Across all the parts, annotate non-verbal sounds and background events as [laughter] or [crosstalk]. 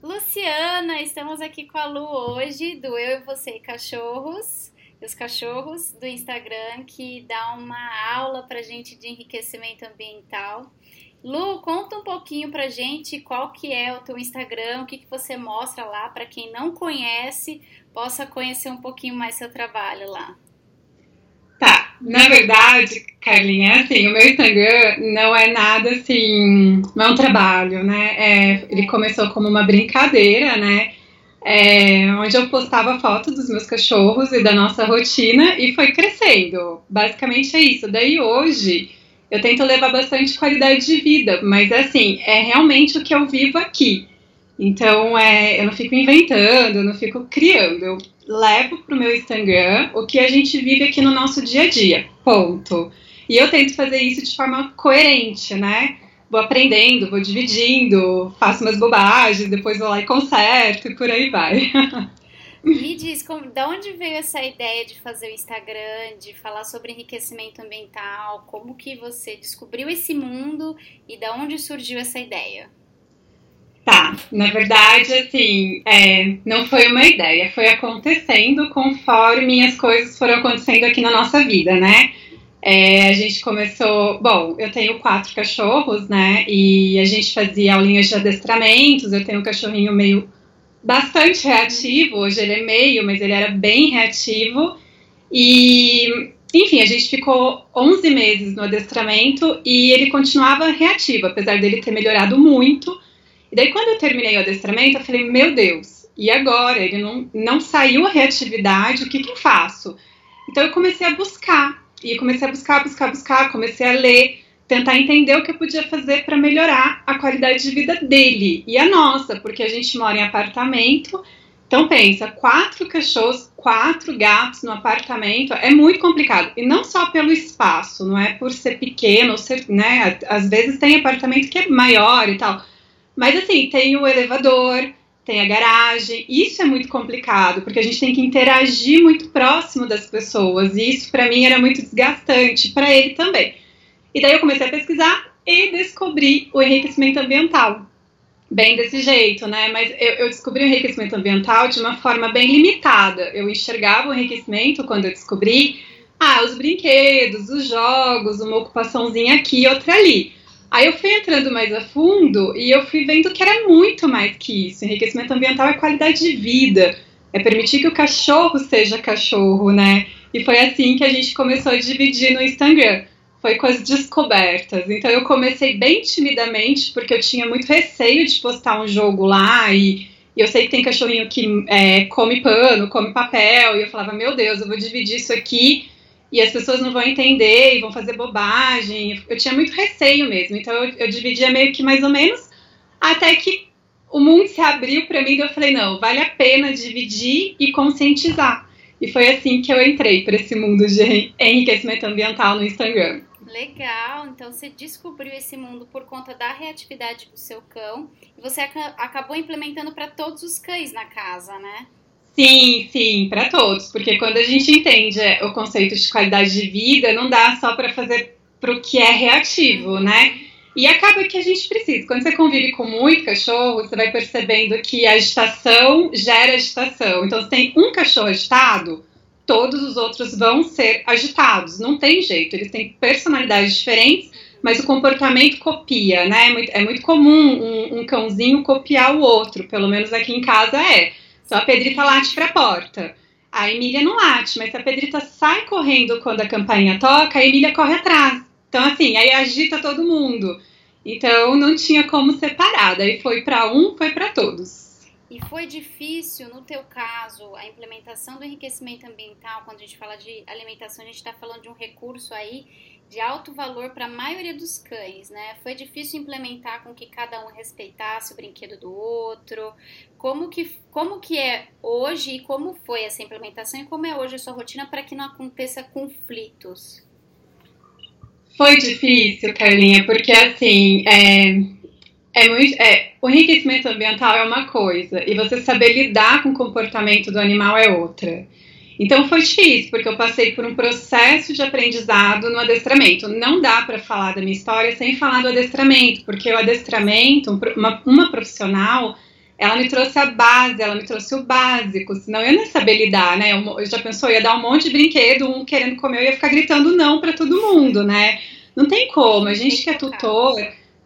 Luciana, estamos aqui com a Lu hoje, do Eu e Você Cachorros, os cachorros do Instagram, que dá uma aula pra gente de enriquecimento ambiental. Lu, conta um pouquinho pra gente qual que é o teu Instagram, o que, que você mostra lá para quem não conhece, possa conhecer um pouquinho mais seu trabalho lá. Na verdade, Carlinha, assim, o meu Instagram não é nada assim, não é um trabalho, né? É, ele começou como uma brincadeira, né? É, onde eu postava foto dos meus cachorros e da nossa rotina e foi crescendo. Basicamente é isso. Daí hoje eu tento levar bastante qualidade de vida, mas assim, é realmente o que eu vivo aqui. Então, é, eu não fico inventando, eu não fico criando. Eu levo para o meu Instagram o que a gente vive aqui no nosso dia a dia. Ponto. E eu tento fazer isso de forma coerente, né? Vou aprendendo, vou dividindo, faço umas bobagens, depois vou lá e conserto e por aí vai. [laughs] Me diz, como, de onde veio essa ideia de fazer o Instagram, de falar sobre enriquecimento ambiental? Como que você descobriu esse mundo e de onde surgiu essa ideia? Tá, na verdade, assim, é, não foi uma ideia, foi acontecendo conforme as coisas foram acontecendo aqui na nossa vida, né? É, a gente começou. Bom, eu tenho quatro cachorros, né? E a gente fazia aulinhas de adestramentos. Eu tenho um cachorrinho meio bastante reativo. Hoje ele é meio, mas ele era bem reativo. E, enfim, a gente ficou 11 meses no adestramento e ele continuava reativo, apesar dele ter melhorado muito. E daí, quando eu terminei o adestramento, eu falei: Meu Deus, e agora? Ele não, não saiu a reatividade, o que, que eu faço? Então, eu comecei a buscar. E comecei a buscar, buscar, buscar. Comecei a ler, tentar entender o que eu podia fazer para melhorar a qualidade de vida dele e a nossa, porque a gente mora em apartamento. Então pensa, quatro cachorros, quatro gatos no apartamento é muito complicado. E não só pelo espaço, não é por ser pequeno, ser, né? Às vezes tem apartamento que é maior e tal. Mas assim, tem o elevador, tem a garagem. Isso é muito complicado, porque a gente tem que interagir muito próximo das pessoas. E isso para mim era muito desgastante, para ele também. E daí eu comecei a pesquisar e descobri o enriquecimento ambiental. Bem desse jeito, né? Mas eu, eu descobri o enriquecimento ambiental de uma forma bem limitada. Eu enxergava o enriquecimento quando eu descobri, ah, os brinquedos, os jogos, uma ocupaçãozinha aqui, outra ali. Aí eu fui entrando mais a fundo e eu fui vendo que era muito mais que isso. Enriquecimento ambiental é qualidade de vida, é permitir que o cachorro seja cachorro, né? E foi assim que a gente começou a dividir no Instagram foi com as descobertas. Então eu comecei bem timidamente, porque eu tinha muito receio de postar um jogo lá e, e eu sei que tem cachorrinho que é, come pano, come papel, e eu falava, meu Deus, eu vou dividir isso aqui e as pessoas não vão entender e vão fazer bobagem. Eu tinha muito receio mesmo, então eu, eu dividia meio que mais ou menos, até que o mundo se abriu para mim e eu falei, não, vale a pena dividir e conscientizar. E foi assim que eu entrei para esse mundo de enriquecimento ambiental no Instagram. Legal, então você descobriu esse mundo por conta da reatividade do seu cão e você acabou implementando para todos os cães na casa, né? Sim, sim, para todos, porque quando a gente entende é, o conceito de qualidade de vida, não dá só para fazer para o que é reativo, uhum. né? E acaba que a gente precisa. Quando você convive com muito cachorro, você vai percebendo que a agitação gera agitação. Então, se tem um cachorro agitado, todos os outros vão ser agitados. Não tem jeito, eles têm personalidades diferentes, mas o comportamento copia, né? É muito, é muito comum um, um, cãozinho copiar o outro, pelo menos aqui em casa é. Então a Pedrita late para a porta. A Emília não late, mas a Pedrita sai correndo quando a campainha toca, a Emília corre atrás. Então, assim, aí agita todo mundo. Então, não tinha como separar. Daí foi para um, foi para todos. E foi difícil, no teu caso, a implementação do enriquecimento ambiental, quando a gente fala de alimentação, a gente está falando de um recurso aí de alto valor para a maioria dos cães, né? Foi difícil implementar com que cada um respeitasse o brinquedo do outro. Como que, como que é hoje e como foi essa implementação e como é hoje a sua rotina para que não aconteça conflitos? Foi difícil, Carlinha, porque assim, é, é muito, é, o enriquecimento ambiental é uma coisa e você saber lidar com o comportamento do animal é outra. Então foi difícil, porque eu passei por um processo de aprendizado no adestramento. Não dá para falar da minha história sem falar do adestramento, porque o adestramento, uma, uma profissional, ela me trouxe a base, ela me trouxe o básico, senão eu não ia saber lidar, né? Eu, já pensou, ia dar um monte de brinquedo, um querendo comer, eu ia ficar gritando não para todo mundo, né? Não tem como, a gente que é tutor,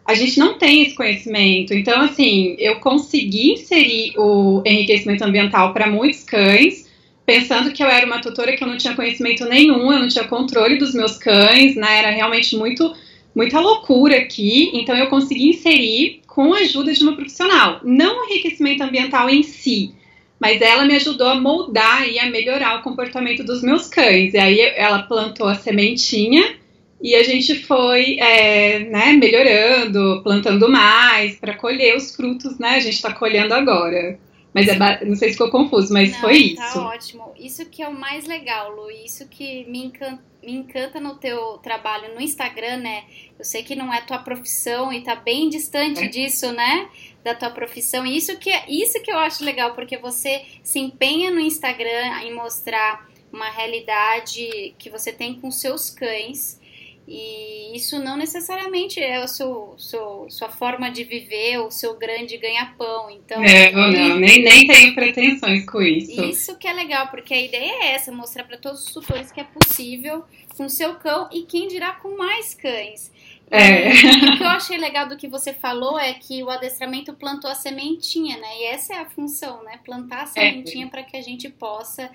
a gente não tem esse conhecimento. Então, assim, eu consegui inserir o enriquecimento ambiental para muitos cães, pensando que eu era uma tutora que eu não tinha conhecimento nenhum, eu não tinha controle dos meus cães, né? Era realmente muito muita loucura aqui, então eu consegui inserir com a ajuda de uma profissional. Não o enriquecimento ambiental em si, mas ela me ajudou a moldar e a melhorar o comportamento dos meus cães. E aí ela plantou a sementinha e a gente foi é, né, melhorando, plantando mais para colher os frutos, né? A gente está colhendo agora. Mas é, não sei se ficou confuso, mas não, foi tá isso. Tá ótimo. Isso que é o mais legal, Lu. Isso que me encanta, me encanta no teu trabalho no Instagram, né? Eu sei que não é tua profissão e tá bem distante é. disso, né? Da tua profissão. E isso que, é, isso que eu acho legal, porque você se empenha no Instagram em mostrar uma realidade que você tem com seus cães e isso não necessariamente é a seu, seu, sua forma de viver, o seu grande ganha-pão. Então, é, não, não, nem, nem tenho pretensões com isso. Isso que é legal, porque a ideia é essa, mostrar para todos os tutores que é possível com seu cão e quem dirá com mais cães. É. o que eu achei legal do que você falou é que o adestramento plantou a sementinha, né? E essa é a função, né? Plantar a é. sementinha é. para que a gente possa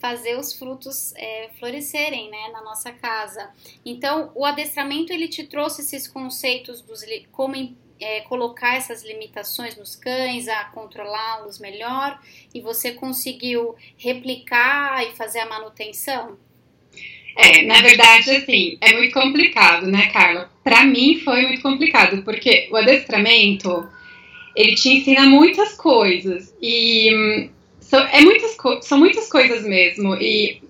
fazer os frutos é, florescerem né, na nossa casa. Então, o adestramento ele te trouxe esses conceitos dos como é, colocar essas limitações nos cães, a controlá-los melhor, e você conseguiu replicar e fazer a manutenção? É, na verdade, assim, é muito complicado, né, Carla? Para mim foi muito complicado, porque o adestramento, ele te ensina muitas coisas, e hum, são, é muitas, são muitas coisas mesmo. E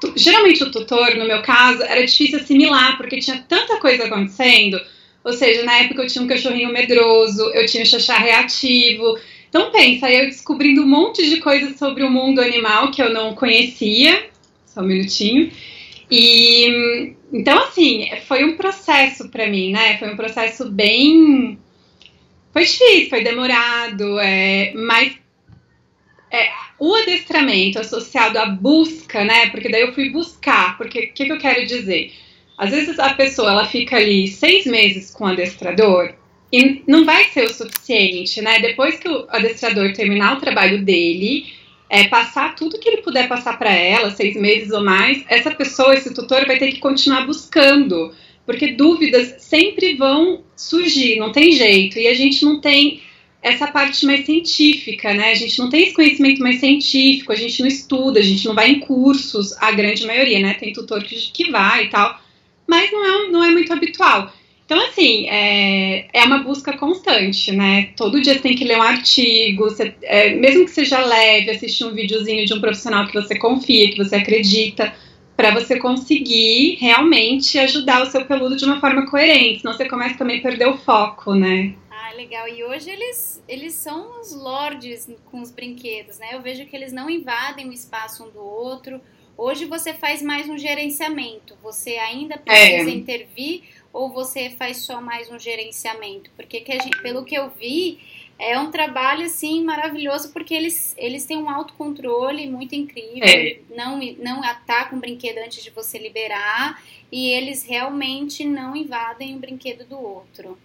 tu, geralmente o tutor, no meu caso, era difícil assimilar, porque tinha tanta coisa acontecendo. Ou seja, na época eu tinha um cachorrinho medroso, eu tinha um xaxá reativo. Então pensa, eu descobrindo um monte de coisas sobre o mundo animal que eu não conhecia. Só um minutinho. E então assim, foi um processo para mim, né? Foi um processo bem foi difícil, foi demorado, é, mas é, o adestramento associado à busca, né? Porque daí eu fui buscar, porque o que, que eu quero dizer? Às vezes a pessoa ela fica ali seis meses com o adestrador e não vai ser o suficiente, né? Depois que o adestrador terminar o trabalho dele, é, passar tudo que ele puder passar para ela, seis meses ou mais, essa pessoa, esse tutor, vai ter que continuar buscando, porque dúvidas sempre vão surgir, não tem jeito, e a gente não tem essa parte mais científica, né? A gente não tem esse conhecimento mais científico, a gente não estuda, a gente não vai em cursos, a grande maioria, né? Tem tutor que, que vai e tal, mas não é, não é muito habitual. Então, assim, é, é uma busca constante, né? Todo dia você tem que ler um artigo, você, é, mesmo que seja leve, assistir um videozinho de um profissional que você confia, que você acredita, para você conseguir realmente ajudar o seu peludo de uma forma coerente, senão você começa também a perder o foco, né? Legal. E hoje eles, eles são os lords com os brinquedos, né? Eu vejo que eles não invadem o espaço um do outro. Hoje você faz mais um gerenciamento. Você ainda precisa é. intervir ou você faz só mais um gerenciamento? Porque que gente, pelo que eu vi, é um trabalho assim maravilhoso porque eles, eles têm um autocontrole muito incrível, é. não, não atacam o brinquedo antes de você liberar e eles realmente não invadem o brinquedo do outro.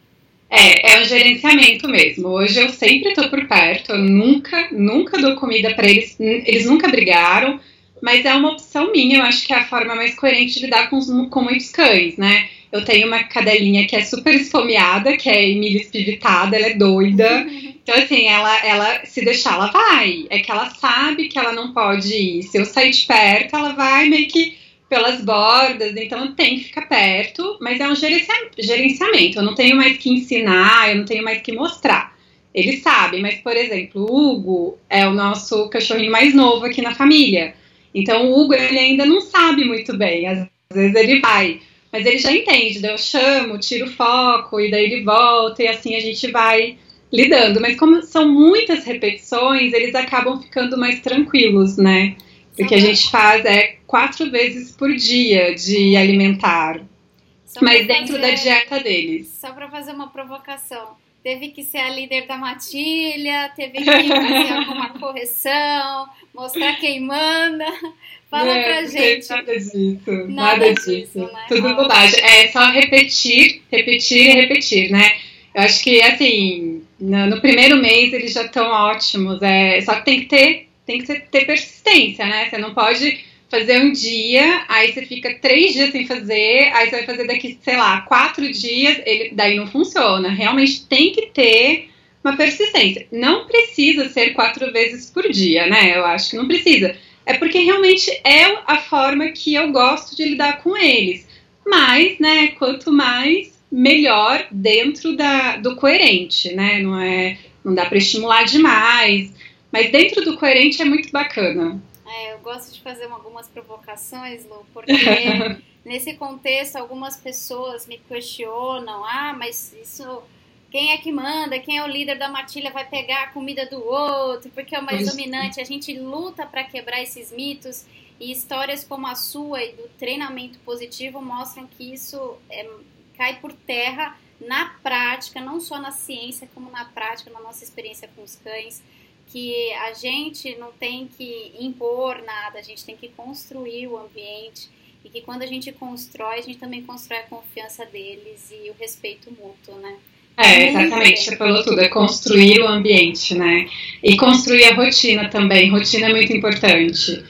É, é o gerenciamento mesmo. Hoje eu sempre estou por perto, eu nunca, nunca dou comida para eles, eles nunca brigaram, mas é uma opção minha, eu acho que é a forma mais coerente de lidar com, os, com muitos cães, né? Eu tenho uma cadelinha que é super esfomeada, que é Emília espivitada, ela é doida. [laughs] Então, assim, ela, ela, se deixar, ela vai. É que ela sabe que ela não pode ir. Se eu sair de perto, ela vai meio que pelas bordas, então tem que ficar perto, mas é um gerenciamento. Eu não tenho mais que ensinar, eu não tenho mais que mostrar. Eles sabem, mas, por exemplo, o Hugo é o nosso cachorrinho mais novo aqui na família. Então, o Hugo, ele ainda não sabe muito bem. Às vezes ele vai, mas ele já entende. Daí eu chamo, tiro o foco, e daí ele volta, e assim a gente vai lidando. Mas como são muitas repetições, eles acabam ficando mais tranquilos, né? O que a gente faz é quatro vezes por dia de alimentar. Só mas dentro fazer, da dieta deles. Só para fazer uma provocação. teve que ser a líder da matilha, teve que fazer [laughs] alguma correção, mostrar quem manda. Fala é, pra gente. Nada disso. Nada, nada disso. disso né? Tudo bobagem. É só repetir, repetir e repetir, né? Eu acho que, assim, no, no primeiro mês eles já estão ótimos. É, só que tem que ter, tem que ter persistência, né? Você não pode fazer um dia, aí você fica três dias sem fazer, aí você vai fazer daqui, sei lá, quatro dias, ele, daí não funciona. Realmente tem que ter uma persistência. Não precisa ser quatro vezes por dia, né? Eu acho que não precisa. É porque realmente é a forma que eu gosto de lidar com eles. Mas, né, quanto mais, melhor dentro da, do coerente, né? Não é, não dá para estimular demais, mas dentro do coerente é muito bacana. É, eu gosto de fazer algumas provocações, Lu, porque [laughs] nesse contexto algumas pessoas me questionam, ah, mas isso quem é que manda, quem é o líder da matilha vai pegar a comida do outro, porque é o mais dominante. A gente luta para quebrar esses mitos e histórias como a sua e do treinamento positivo mostram que isso é, cai por terra na prática, não só na ciência, como na prática, na nossa experiência com os cães que a gente não tem que impor nada, a gente tem que construir o ambiente e que quando a gente constrói, a gente também constrói a confiança deles e o respeito mútuo, né? É, exatamente, você falou tudo, é construir o ambiente, né? E construir a rotina também, rotina é muito importante.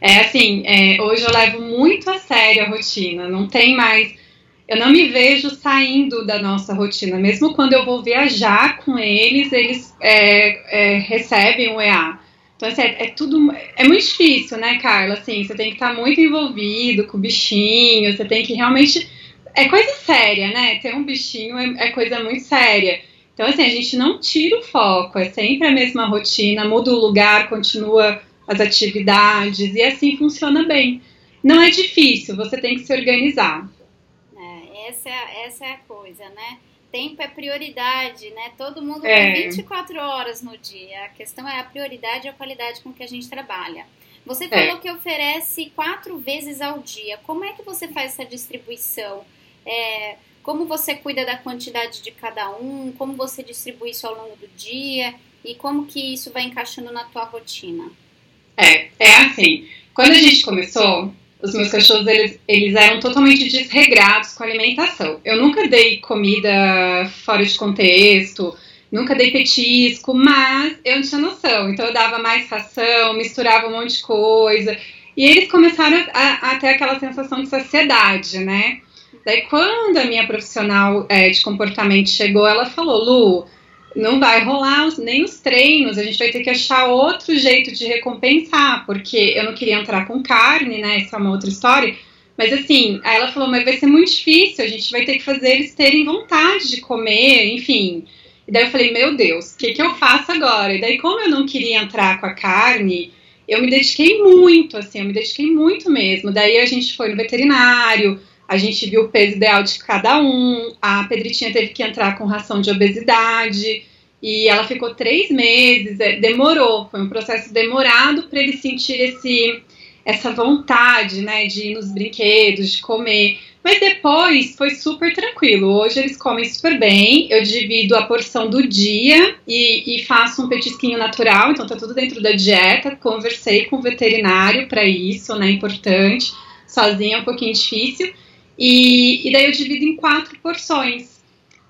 É assim, é, hoje eu levo muito a sério a rotina, não tem mais eu não me vejo saindo da nossa rotina. Mesmo quando eu vou viajar com eles, eles é, é, recebem o EA. Então, assim, é, é, tudo. É muito difícil, né, Carla? Assim, você tem que estar muito envolvido com o bichinho, você tem que realmente. É coisa séria, né? Ter um bichinho é, é coisa muito séria. Então, assim, a gente não tira o foco, é sempre a mesma rotina, muda o lugar, continua as atividades e assim funciona bem. Não é difícil, você tem que se organizar essa é, essa é a coisa, né? Tempo é prioridade, né? Todo mundo é. tem 24 horas no dia. A questão é a prioridade e a qualidade com que a gente trabalha. Você é. falou é. que oferece quatro vezes ao dia. Como é que você faz essa distribuição? É, como você cuida da quantidade de cada um? Como você distribui isso ao longo do dia? E como que isso vai encaixando na tua rotina? É, é assim. Quando a gente começou, os meus cachorros eles, eles eram totalmente desregrados com a alimentação. Eu nunca dei comida fora de contexto, nunca dei petisco, mas eu não tinha noção. Então eu dava mais ração, misturava um monte de coisa. E eles começaram a, a ter aquela sensação de saciedade, né? Daí quando a minha profissional é, de comportamento chegou, ela falou, Lu, não vai rolar os, nem os treinos, a gente vai ter que achar outro jeito de recompensar, porque eu não queria entrar com carne, né? Isso é uma outra história. Mas assim, aí ela falou, mas vai ser muito difícil, a gente vai ter que fazer eles terem vontade de comer, enfim. E daí eu falei, meu Deus, o que, que eu faço agora? E daí, como eu não queria entrar com a carne, eu me dediquei muito, assim, eu me dediquei muito mesmo. Daí a gente foi no veterinário, a gente viu o peso ideal de cada um. A Pedritinha teve que entrar com ração de obesidade. E ela ficou três meses, é, demorou, foi um processo demorado para ele sentir esse, essa vontade, né, de ir nos brinquedos, de comer. Mas depois foi super tranquilo. Hoje eles comem super bem. Eu divido a porção do dia e, e faço um petisquinho natural, então tá tudo dentro da dieta. Conversei com o veterinário para isso, né? Importante. Sozinha é um pouquinho difícil. E, e daí eu divido em quatro porções.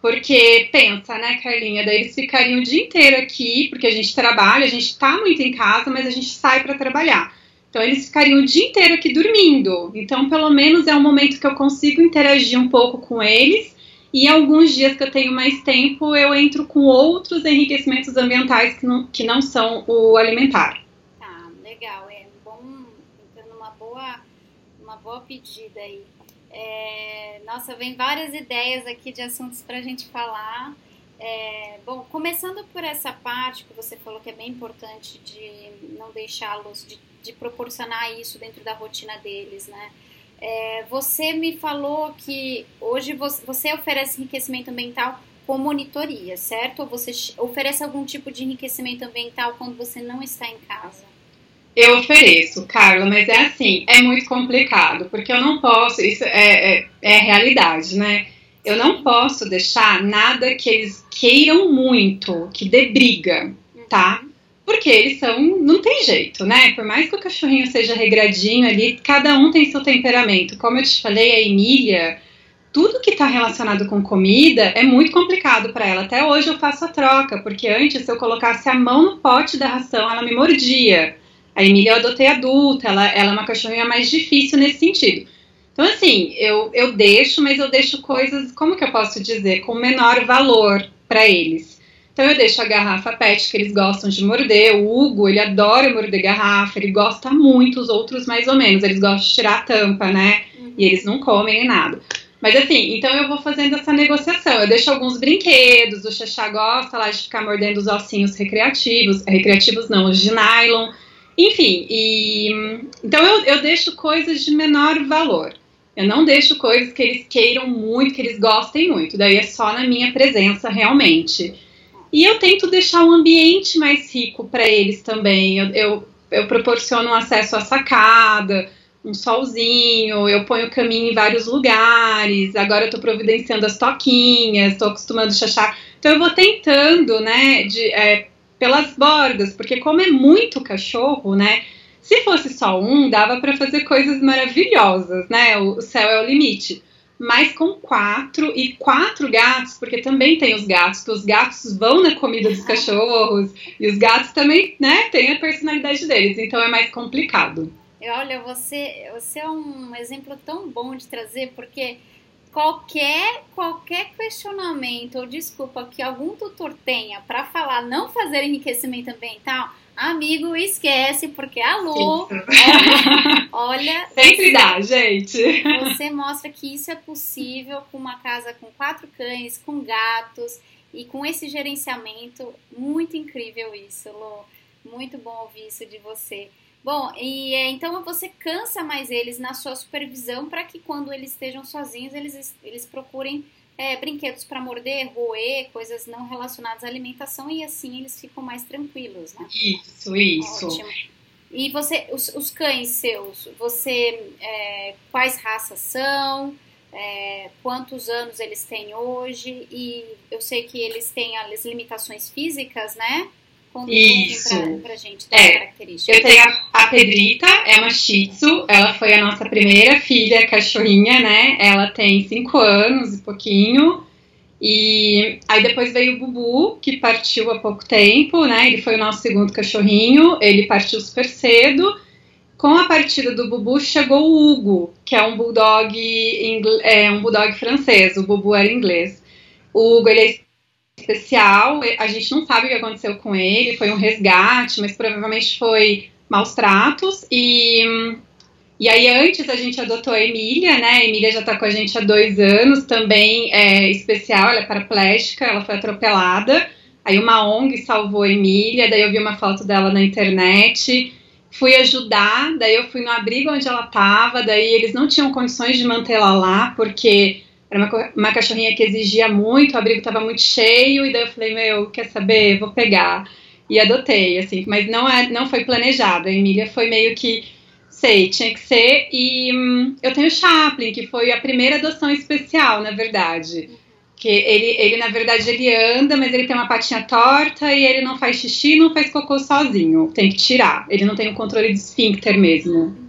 Porque pensa, né, Carlinha? Daí eles ficariam o dia inteiro aqui, porque a gente trabalha, a gente tá muito em casa, mas a gente sai para trabalhar. Então eles ficariam o dia inteiro aqui dormindo. Então, pelo menos é um momento que eu consigo interagir um pouco com eles. E alguns dias que eu tenho mais tempo, eu entro com outros enriquecimentos ambientais que não, que não são o alimentar. Tá, legal. É bom, então, uma boa, uma boa pedida aí. É, nossa, vem várias ideias aqui de assuntos para a gente falar. É, bom, começando por essa parte que você falou que é bem importante de não deixá-los, de, de, proporcionar isso dentro da rotina deles, né? É, você me falou que hoje você, você oferece enriquecimento ambiental com monitoria, certo? Ou você oferece algum tipo de enriquecimento ambiental quando você não está em casa? Eu ofereço, Carla, mas é assim, é muito complicado, porque eu não posso, isso é, é, é realidade, né? Eu não posso deixar nada que eles, queiram muito, que dê briga, tá? Porque eles são, não tem jeito, né? Por mais que o cachorrinho seja regradinho ali, cada um tem seu temperamento. Como eu te falei, a Emília, tudo que está relacionado com comida é muito complicado para ela. Até hoje eu faço a troca, porque antes, se eu colocasse a mão no pote da ração, ela me mordia. A Emília eu adotei adulta, ela, ela é uma cachorrinha mais difícil nesse sentido. Então, assim, eu, eu deixo, mas eu deixo coisas, como que eu posso dizer, com menor valor para eles. Então eu deixo a garrafa PET, que eles gostam de morder. O Hugo, ele adora morder garrafa, ele gosta muito, os outros mais ou menos. Eles gostam de tirar a tampa, né? Uhum. E eles não comem nem nada. Mas assim, então eu vou fazendo essa negociação. Eu deixo alguns brinquedos, o Xaxá gosta lá de ficar mordendo os ossinhos recreativos. Recreativos não, os de nylon. Enfim, e então eu, eu deixo coisas de menor valor. Eu não deixo coisas que eles queiram muito, que eles gostem muito. Daí é só na minha presença, realmente. E eu tento deixar o ambiente mais rico para eles também. Eu, eu, eu, proporciono um acesso à sacada, um solzinho, eu ponho o caminho em vários lugares. Agora eu estou providenciando as toquinhas, estou acostumando a chachar. Então eu vou tentando, né, de, é, pelas bordas, porque como é muito cachorro, né? Se fosse só um, dava para fazer coisas maravilhosas, né? O céu é o limite. Mas com quatro e quatro gatos, porque também tem os gatos, que os gatos vão na comida dos [laughs] cachorros e os gatos também, né, têm a personalidade deles, então é mais complicado. Olha, você, você é um exemplo tão bom de trazer, porque qualquer qualquer questionamento ou desculpa que algum tutor tenha para falar não fazer enriquecimento ambiental, Amigo, esquece, porque alô, olha, [laughs] olha sempre você, dá, gente. Você mostra que isso é possível com uma casa com quatro cães, com gatos e com esse gerenciamento. Muito incrível isso, Lô. Muito bom ouvir isso de você. Bom, e é, então você cansa mais eles na sua supervisão para que quando eles estejam sozinhos eles, eles procurem é, brinquedos para morder, roer, coisas não relacionadas à alimentação e assim eles ficam mais tranquilos, né? Isso, isso. Ótimo. E você, os, os cães seus, você, é, quais raças são? É, quantos anos eles têm hoje? E eu sei que eles têm as limitações físicas, né? Conta Isso. um pouquinho pra, pra gente das é, características. Eu tenho a, a Pedrita, é uma Shih Tzu, ela foi a nossa primeira filha cachorrinha, né? Ela tem cinco anos e pouquinho. E aí depois veio o Bubu, que partiu há pouco tempo, né? Ele foi o nosso segundo cachorrinho, ele partiu super cedo. Com a partida do Bubu chegou o Hugo, que é um bulldog, é, um bulldog francês, o Bubu era inglês. O Hugo ele é especial. A gente não sabe o que aconteceu com ele, foi um resgate, mas provavelmente foi maus tratos. E, e aí, antes a gente adotou a Emília, né? A Emília já tá com a gente há dois anos, também é especial, ela é paraplégica, ela foi atropelada. Aí uma ONG salvou a Emília, daí eu vi uma foto dela na internet. Fui ajudar, daí eu fui no abrigo onde ela tava, daí eles não tinham condições de mantê-la lá, porque era uma, uma cachorrinha que exigia muito, o abrigo estava muito cheio, e daí eu falei, meu, quer saber? Vou pegar. E adotei, assim, mas não, é, não foi planejado. A Emília foi meio que, sei, tinha que ser. E hum, eu tenho o Chaplin, que foi a primeira adoção especial, na verdade. Que ele, ele, na verdade, ele anda, mas ele tem uma patinha torta e ele não faz xixi não faz cocô sozinho. Tem que tirar. Ele não tem o controle de esfíncter mesmo.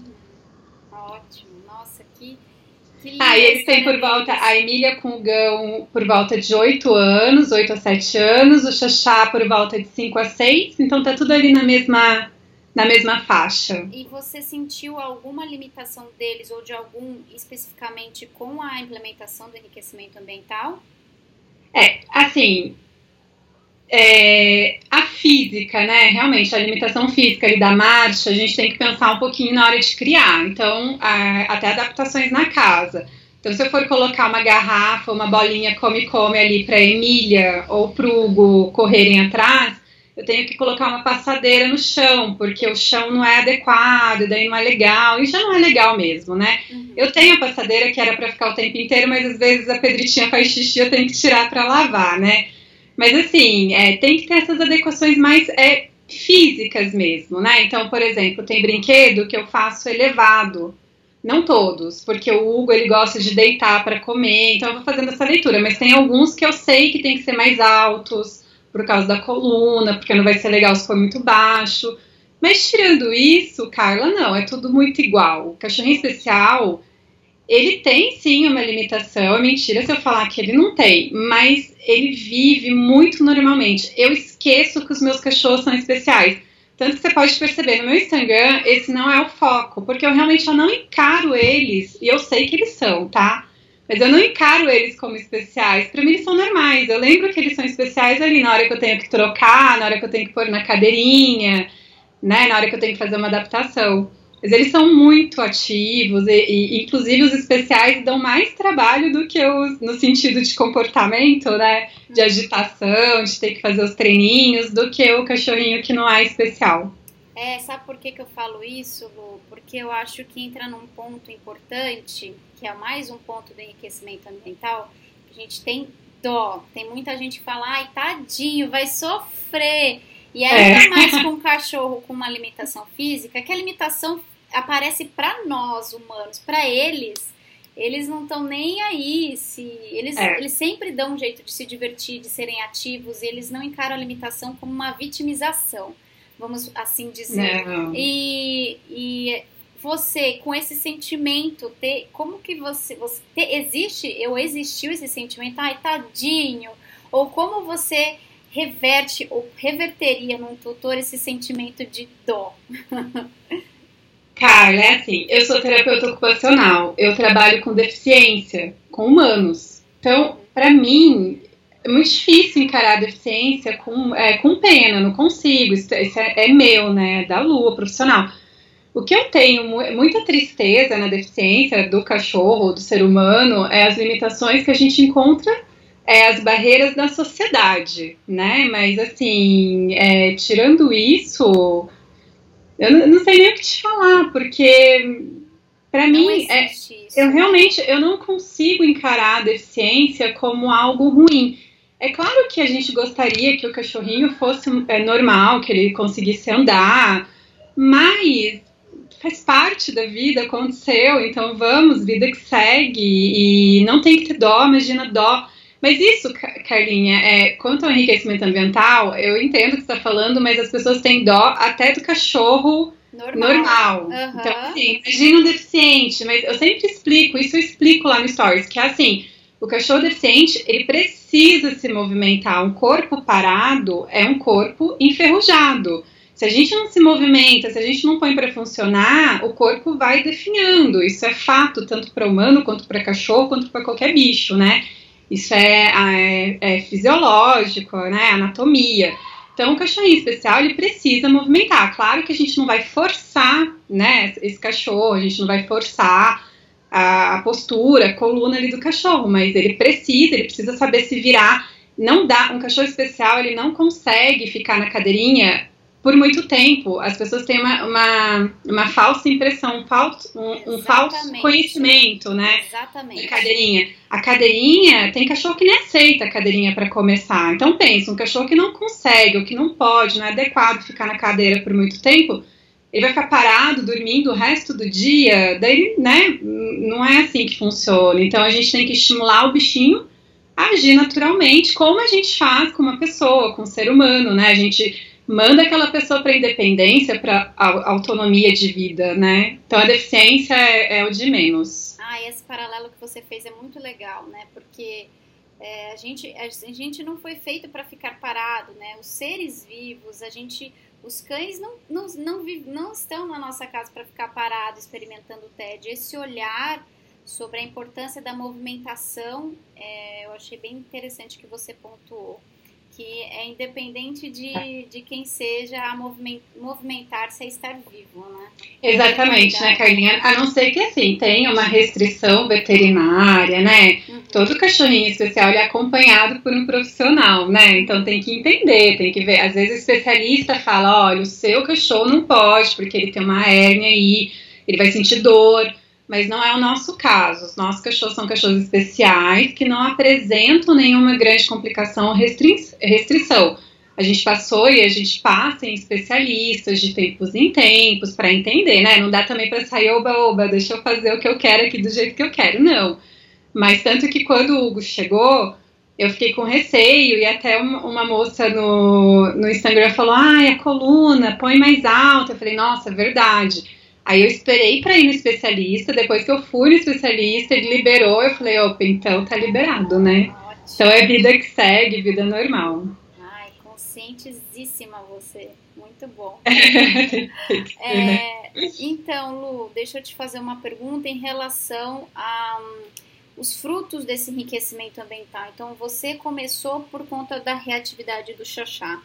Ah, e eles têm por volta, a Emília com o Gão por volta de 8 anos, 8 a 7 anos, o Xaxá por volta de 5 a 6, então tá tudo ali na mesma, na mesma faixa. E você sentiu alguma limitação deles ou de algum especificamente com a implementação do enriquecimento ambiental? É, assim, é, a física, né? Realmente, a limitação física ali da marcha, a gente tem que pensar um pouquinho na hora de criar. Então, a, até adaptações na casa. Então, se eu for colocar uma garrafa, uma bolinha come-come ali para Emília ou pro Hugo correrem atrás, eu tenho que colocar uma passadeira no chão, porque o chão não é adequado, daí não é legal, e já não é legal mesmo, né? Uhum. Eu tenho a passadeira que era para ficar o tempo inteiro, mas às vezes a pedritinha faz xixi, eu tenho que tirar para lavar, né? Mas assim, é, tem que ter essas adequações mais é, físicas mesmo, né? Então, por exemplo, tem brinquedo que eu faço elevado. Não todos, porque o Hugo ele gosta de deitar para comer, então eu vou fazendo essa leitura, mas tem alguns que eu sei que tem que ser mais altos por causa da coluna, porque não vai ser legal se for muito baixo. Mas tirando isso, Carla, não, é tudo muito igual. O cachorrinho especial, ele tem sim uma limitação, é mentira se eu falar que ele não tem, mas ele vive muito normalmente. Eu esqueço que os meus cachorros são especiais. Tanto que você pode perceber no meu Instagram, esse não é o foco, porque eu realmente eu não encaro eles, e eu sei que eles são, tá? Mas eu não encaro eles como especiais. Para mim, eles são normais. Eu lembro que eles são especiais ali na hora que eu tenho que trocar, na hora que eu tenho que pôr na cadeirinha, né? Na hora que eu tenho que fazer uma adaptação. Mas eles são muito ativos e, e, inclusive, os especiais dão mais trabalho do que os no sentido de comportamento, né? De agitação, de ter que fazer os treininhos, do que o cachorrinho que não é especial. É, sabe por que, que eu falo isso, Lu? Porque eu acho que entra num ponto importante, que é mais um ponto do enriquecimento ambiental, a gente tem dó. Tem muita gente que fala, ai, tadinho, vai sofrer. E aí, é. mais com [laughs] um cachorro com uma limitação física, que a limitação aparece para nós, humanos, para eles, eles não estão nem aí. Se eles, é. eles sempre dão um jeito de se divertir, de serem ativos, e eles não encaram a limitação como uma vitimização, vamos assim dizer. Não. E, e você, com esse sentimento, ter, como que você, você ter, existe, eu existiu esse sentimento, ai, tadinho, ou como você reverte ou reverteria num tutor esse sentimento de dó? Carla, é assim, eu sou terapeuta ocupacional, eu trabalho com deficiência, com humanos. Então, para mim, é muito difícil encarar a deficiência com, é, com pena, não consigo, isso, isso é, é, meu, né, da lua, profissional. O que eu tenho muita tristeza na deficiência do cachorro, do ser humano, é as limitações que a gente encontra é, as barreiras da sociedade, né? Mas assim, é, tirando isso, eu não, não, sei nem o que te falar, porque para mim é, eu realmente eu não consigo encarar a deficiência como algo ruim. É claro que a gente gostaria que o cachorrinho fosse é, normal, que ele conseguisse andar, mas faz parte da vida, aconteceu, então vamos, vida que segue, e não tem que ter dó, imagina dó mas isso, Carlinha, é, quanto ao enriquecimento ambiental, eu entendo o que você está falando, mas as pessoas têm dó até do cachorro normal. normal. Uhum. Então, assim, imagina um deficiente, mas eu sempre explico, isso eu explico lá no Stories, que é assim, o cachorro deficiente, ele precisa se movimentar. Um corpo parado é um corpo enferrujado. Se a gente não se movimenta, se a gente não põe para funcionar, o corpo vai definhando. Isso é fato, tanto para humano, quanto para cachorro, quanto para qualquer bicho, né? Isso é, é, é fisiológico, né? Anatomia. Então, o cachorrinho especial ele precisa movimentar. Claro que a gente não vai forçar, né? Esse cachorro, a gente não vai forçar a, a postura, a coluna ali do cachorro, mas ele precisa, ele precisa saber se virar. Não dá, um cachorro especial ele não consegue ficar na cadeirinha por muito tempo, as pessoas têm uma, uma, uma falsa impressão, um falso, um, um falso conhecimento, né? Exatamente. Da cadeirinha. A cadeirinha, tem cachorro que nem aceita a cadeirinha para começar. Então pensa, um cachorro que não consegue, ou que não pode, não é adequado ficar na cadeira por muito tempo, ele vai ficar parado, dormindo o resto do dia, daí, né, não é assim que funciona. Então a gente tem que estimular o bichinho a agir naturalmente, como a gente faz com uma pessoa, com um ser humano, né? A gente manda aquela pessoa para independência, para autonomia de vida, né? Então a deficiência é, é, o de menos. Ah, esse paralelo que você fez é muito legal, né? Porque é, a, gente, a gente não foi feito para ficar parado, né? Os seres vivos, a gente, os cães não, não, não, não estão na nossa casa para ficar parado experimentando o TED. Esse olhar sobre a importância da movimentação, é, eu achei bem interessante que você pontuou que é independente de, de quem seja a movimentar-se estar vivo, né? Exatamente, né, Carlinha? A não ser que, assim, tenha uma restrição veterinária, né? Uhum. Todo cachorrinho especial é acompanhado por um profissional, né? Então tem que entender, tem que ver. Às vezes o especialista fala, olha, o seu cachorro não pode, porque ele tem uma hérnia aí, ele vai sentir dor mas não é o nosso caso. Os nossos cachorros são cachorros especiais que não apresentam nenhuma grande complicação ou restri restrição. a gente passou e a gente passa em especialistas de tempos em tempos para entender, né? Não dá também para sair oba-oba, deixa eu fazer o que eu quero aqui do jeito que eu quero, não. Mas tanto que quando o Hugo chegou, eu fiquei com receio e até uma, moça no, no Instagram falou: ai, a coluna, põe mais alta. Eu falei: nossa, é verdade. Aí eu esperei para ir no especialista, depois que eu fui no especialista, ele liberou, eu falei, opa, então tá liberado, né? Ótimo. Então é vida que segue, vida normal. Ai, conscientizíssima você. Muito bom. [laughs] é, então, Lu, deixa eu te fazer uma pergunta em relação a um, os frutos desse enriquecimento ambiental. Então, você começou por conta da reatividade do xaxá.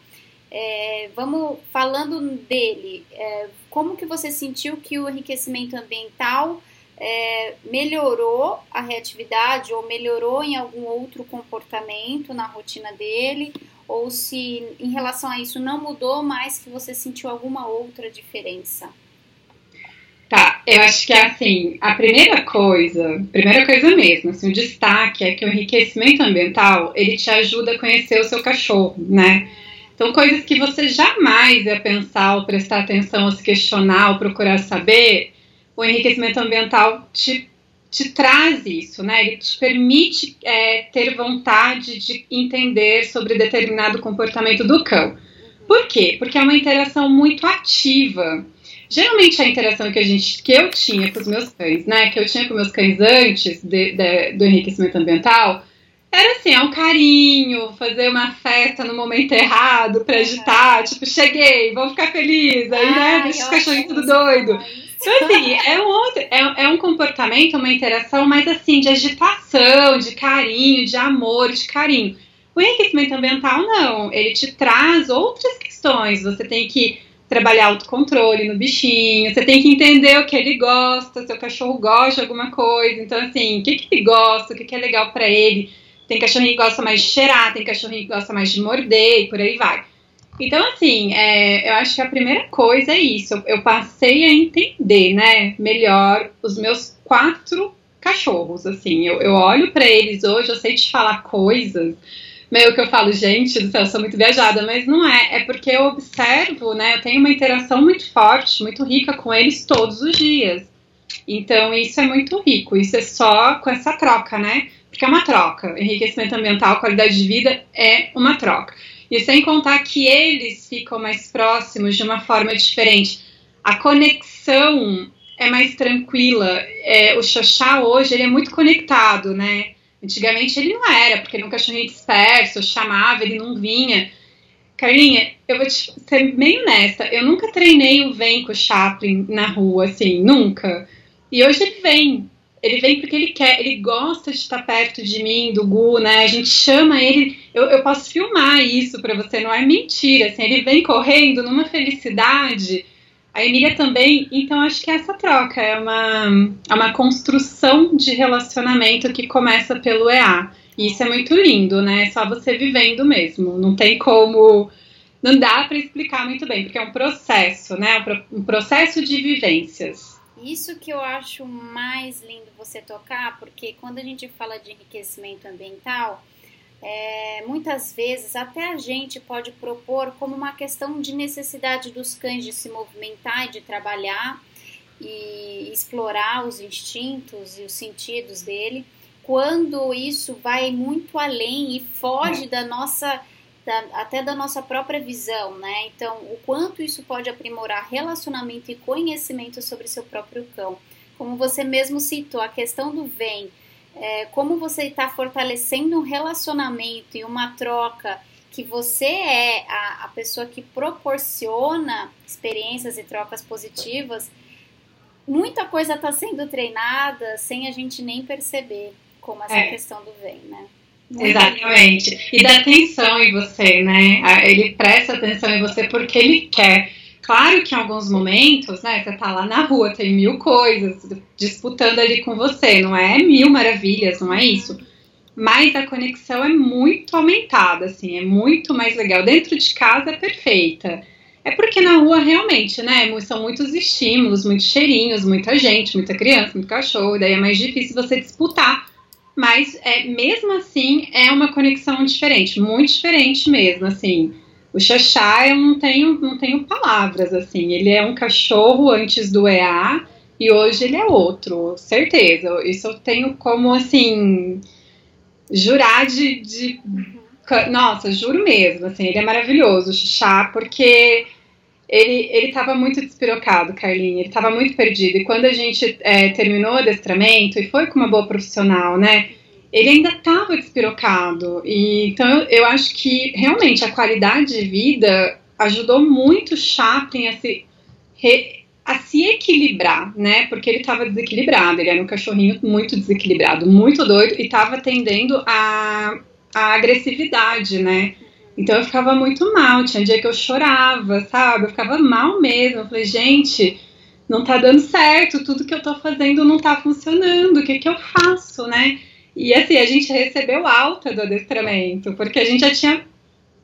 É, vamos falando dele, é, como que você sentiu que o enriquecimento ambiental é, melhorou a reatividade ou melhorou em algum outro comportamento na rotina dele, ou se em relação a isso não mudou, mas que você sentiu alguma outra diferença? Tá, eu acho que é assim, a primeira coisa, primeira coisa mesmo, assim, o destaque é que o enriquecimento ambiental, ele te ajuda a conhecer o seu cachorro, né? São coisas que você jamais ia pensar ou prestar atenção, ou se questionar, ou procurar saber. O enriquecimento ambiental te, te traz isso, né? Ele te permite é, ter vontade de entender sobre determinado comportamento do cão. Por quê? Porque é uma interação muito ativa. Geralmente a interação que a gente, que eu tinha com os meus cães, né, que eu tinha com meus cães antes de, de, do enriquecimento ambiental, era assim, é um carinho, fazer uma festa no momento errado pra agitar, tipo, cheguei, vamos ficar felizes, aí, né, deixa os cachorrinhos tudo doido. Então, assim, é um, outro, é, é um comportamento, uma interação mais assim, de agitação, de carinho, de amor, de carinho. O enriquecimento ambiental, não. Ele te traz outras questões. Você tem que trabalhar autocontrole no bichinho, você tem que entender o que ele gosta, seu cachorro gosta de alguma coisa. Então, assim, o que, que ele gosta, o que, que é legal para ele tem cachorrinho que gosta mais de cheirar, tem cachorrinho que gosta mais de morder e por aí vai. Então, assim, é, eu acho que a primeira coisa é isso. Eu, eu passei a entender, né, melhor os meus quatro cachorros, assim. Eu, eu olho para eles hoje, eu sei te falar coisas, meio que eu falo, gente do céu, eu sou muito viajada, mas não é. É porque eu observo, né, eu tenho uma interação muito forte, muito rica com eles todos os dias. Então, isso é muito rico. Isso é só com essa troca, né? Porque é uma troca. Enriquecimento ambiental, qualidade de vida é uma troca. E sem contar que eles ficam mais próximos de uma forma diferente. A conexão é mais tranquila. É, o Xoxá hoje ele é muito conectado, né? Antigamente ele não era, porque ele é um cachorrinho disperso, eu chamava, ele não vinha. Carlinha, eu vou te ser bem honesta, eu nunca treinei o vem com o Chaplin na rua, assim, nunca. E hoje ele vem, ele vem porque ele quer, ele gosta de estar perto de mim, do Gu, né? A gente chama ele, eu, eu posso filmar isso para você, não é mentira, assim, ele vem correndo numa felicidade. A Emília também, então acho que essa troca é uma, é uma construção de relacionamento que começa pelo EA. E isso é muito lindo, né? É só você vivendo mesmo. Não tem como. Não dá para explicar muito bem, porque é um processo, né? Um processo de vivências. Isso que eu acho mais lindo você tocar, porque quando a gente fala de enriquecimento ambiental, é, muitas vezes até a gente pode propor como uma questão de necessidade dos cães de se movimentar e de trabalhar e explorar os instintos e os sentidos dele, quando isso vai muito além e foge da nossa da, até da nossa própria visão, né? Então, o quanto isso pode aprimorar relacionamento e conhecimento sobre seu próprio cão. Como você mesmo citou, a questão do vem, é, como você está fortalecendo um relacionamento e uma troca que você é a, a pessoa que proporciona experiências e trocas positivas, muita coisa está sendo treinada sem a gente nem perceber, como essa é. questão do vem, né? Exatamente. E dá atenção em você, né? Ele presta atenção em você porque ele quer. Claro que em alguns momentos, né, você tá lá na rua, tem mil coisas disputando ali com você, não é mil maravilhas, não é isso. Mas a conexão é muito aumentada, assim, é muito mais legal. Dentro de casa é perfeita. É porque na rua realmente, né, são muitos estímulos, muitos cheirinhos, muita gente, muita criança, muito cachorro, daí é mais difícil você disputar mas é, mesmo assim é uma conexão diferente, muito diferente mesmo, assim. O Xaxá eu não tenho, não tenho palavras, assim. Ele é um cachorro antes do EA e hoje ele é outro, certeza. Isso eu tenho como, assim, jurar de. de nossa, juro mesmo, assim, ele é maravilhoso, o Xaxá, porque ele, ele tava muito despirocado, Carlinhos, ele tava muito perdido. E quando a gente é, terminou o adestramento e foi com uma boa profissional, né? Ele ainda estava despirocado. E, então eu, eu acho que realmente a qualidade de vida ajudou muito o Chaplin a se, re, a se equilibrar, né? Porque ele estava desequilibrado, ele era um cachorrinho muito desequilibrado, muito doido e estava tendendo a, a agressividade, né? Então eu ficava muito mal, tinha dia que eu chorava, sabe? Eu ficava mal mesmo. Eu falei, gente, não tá dando certo, tudo que eu tô fazendo não tá funcionando, o que que eu faço, né? E assim, a gente recebeu alta do adestramento, porque a gente já tinha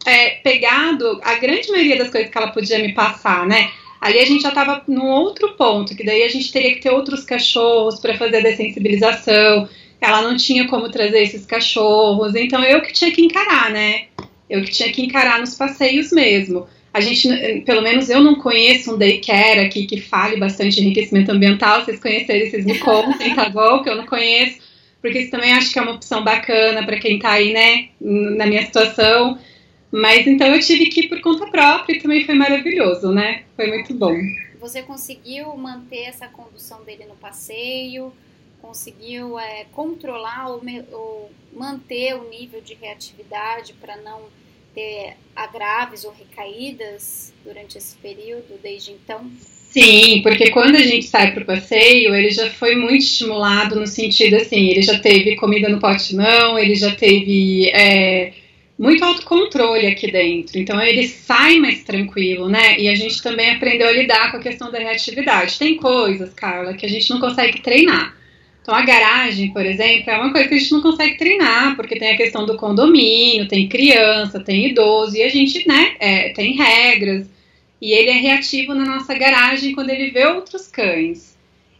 é, pegado a grande maioria das coisas que ela podia me passar, né? Ali a gente já estava num outro ponto, que daí a gente teria que ter outros cachorros para fazer a dessensibilização. Ela não tinha como trazer esses cachorros, então eu que tinha que encarar, né? Eu que tinha que encarar nos passeios mesmo. A gente, pelo menos eu não conheço um daycare aqui que fale bastante de enriquecimento ambiental. Vocês conhecerem, vocês me contem, tá bom? Que eu não conheço. Porque isso também acho que é uma opção bacana para quem tá aí, né, na minha situação. Mas então eu tive que ir por conta própria e também foi maravilhoso, né? Foi muito bom. Você conseguiu manter essa condução dele no passeio? Conseguiu é, controlar ou manter o nível de reatividade para não ter agraves ou recaídas durante esse período, desde então? Sim, porque quando a gente sai para o passeio, ele já foi muito estimulado no sentido assim, ele já teve comida no pote não, ele já teve é, muito autocontrole aqui dentro, então ele sai mais tranquilo, né? E a gente também aprendeu a lidar com a questão da reatividade. Tem coisas, Carla, que a gente não consegue treinar. Então, a garagem, por exemplo, é uma coisa que a gente não consegue treinar, porque tem a questão do condomínio, tem criança, tem idoso, e a gente, né, é, tem regras. E ele é reativo na nossa garagem quando ele vê outros cães.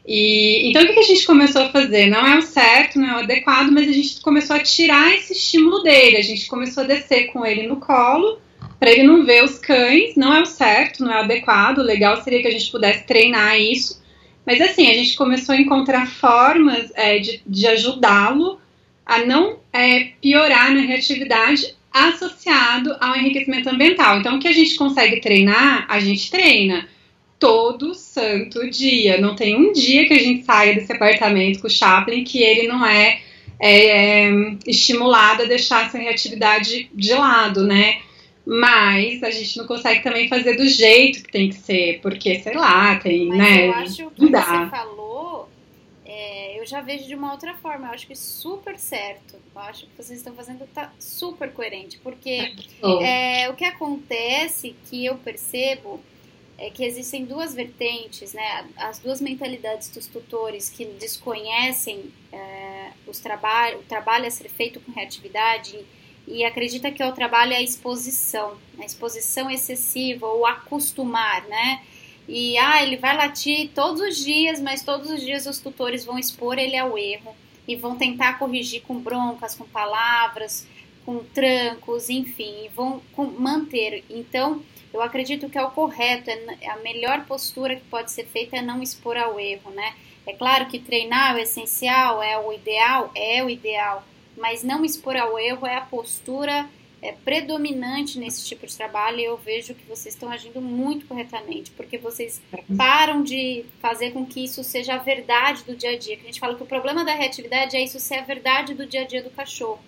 E então o que a gente começou a fazer? Não é o certo, não é o adequado, mas a gente começou a tirar esse estímulo dele. A gente começou a descer com ele no colo para ele não ver os cães. Não é o certo, não é o adequado. O legal seria que a gente pudesse treinar isso mas assim, a gente começou a encontrar formas é, de, de ajudá-lo a não é, piorar na reatividade associado ao enriquecimento ambiental. Então, o que a gente consegue treinar, a gente treina todo santo dia. Não tem um dia que a gente saia desse apartamento com o Chaplin que ele não é, é estimulado a deixar essa reatividade de lado, né? Mas a gente não consegue também fazer do jeito que tem que ser, porque, sei lá, tem, mas né? Eu acho que dá. você falou, é, eu já vejo de uma outra forma, eu acho que super certo. Eu acho que vocês estão fazendo tá super coerente, porque é, o que acontece que eu percebo é que existem duas vertentes, né? As duas mentalidades dos tutores que desconhecem é, os trabalho, o trabalho a ser feito com reatividade e acredita que é o trabalho é a exposição, a exposição excessiva ou acostumar, né? E ah, ele vai latir todos os dias, mas todos os dias os tutores vão expor ele ao erro e vão tentar corrigir com broncas, com palavras, com trancos, enfim, e vão manter. Então, eu acredito que é o correto, é a melhor postura que pode ser feita é não expor ao erro, né? É claro que treinar é o essencial, é o ideal, é o ideal, mas não expor ao erro é a postura é, predominante nesse tipo de trabalho e eu vejo que vocês estão agindo muito corretamente, porque vocês param de fazer com que isso seja a verdade do dia a dia. Que a gente fala que o problema da reatividade é isso ser a verdade do dia a dia do cachorro,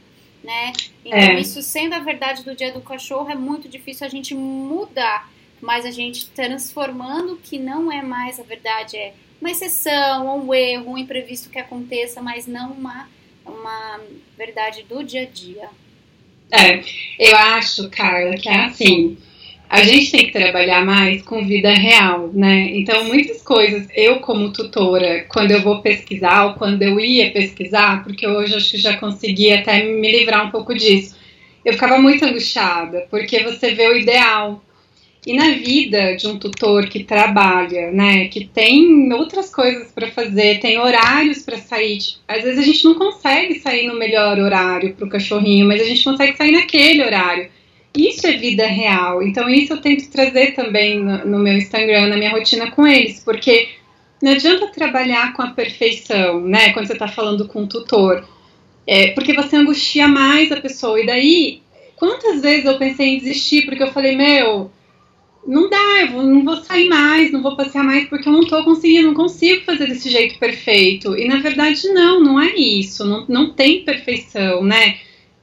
né? Então, é. isso sendo a verdade do dia do cachorro, é muito difícil a gente mudar, mas a gente transformando que não é mais a verdade, é uma exceção, um erro, um imprevisto que aconteça, mas não uma uma verdade do dia a dia. É, eu acho, Carla, que é assim. A gente tem que trabalhar mais com vida real, né? Então, muitas coisas, eu como tutora, quando eu vou pesquisar ou quando eu ia pesquisar, porque hoje acho que já consegui até me livrar um pouco disso, eu ficava muito angustiada, porque você vê o ideal, e na vida de um tutor que trabalha, né, que tem outras coisas para fazer, tem horários para sair, às vezes a gente não consegue sair no melhor horário para o cachorrinho, mas a gente consegue sair naquele horário. Isso é vida real. Então, isso eu tento trazer também no, no meu Instagram, na minha rotina com eles, porque não adianta trabalhar com a perfeição, né? Quando você está falando com um tutor. É, porque você angustia mais a pessoa. E daí, quantas vezes eu pensei em desistir, porque eu falei, meu, não dá, eu não vou sair mais, não vou passear mais, porque eu não tô conseguindo, não consigo fazer desse jeito perfeito. E na verdade, não, não é isso. Não, não tem perfeição, né?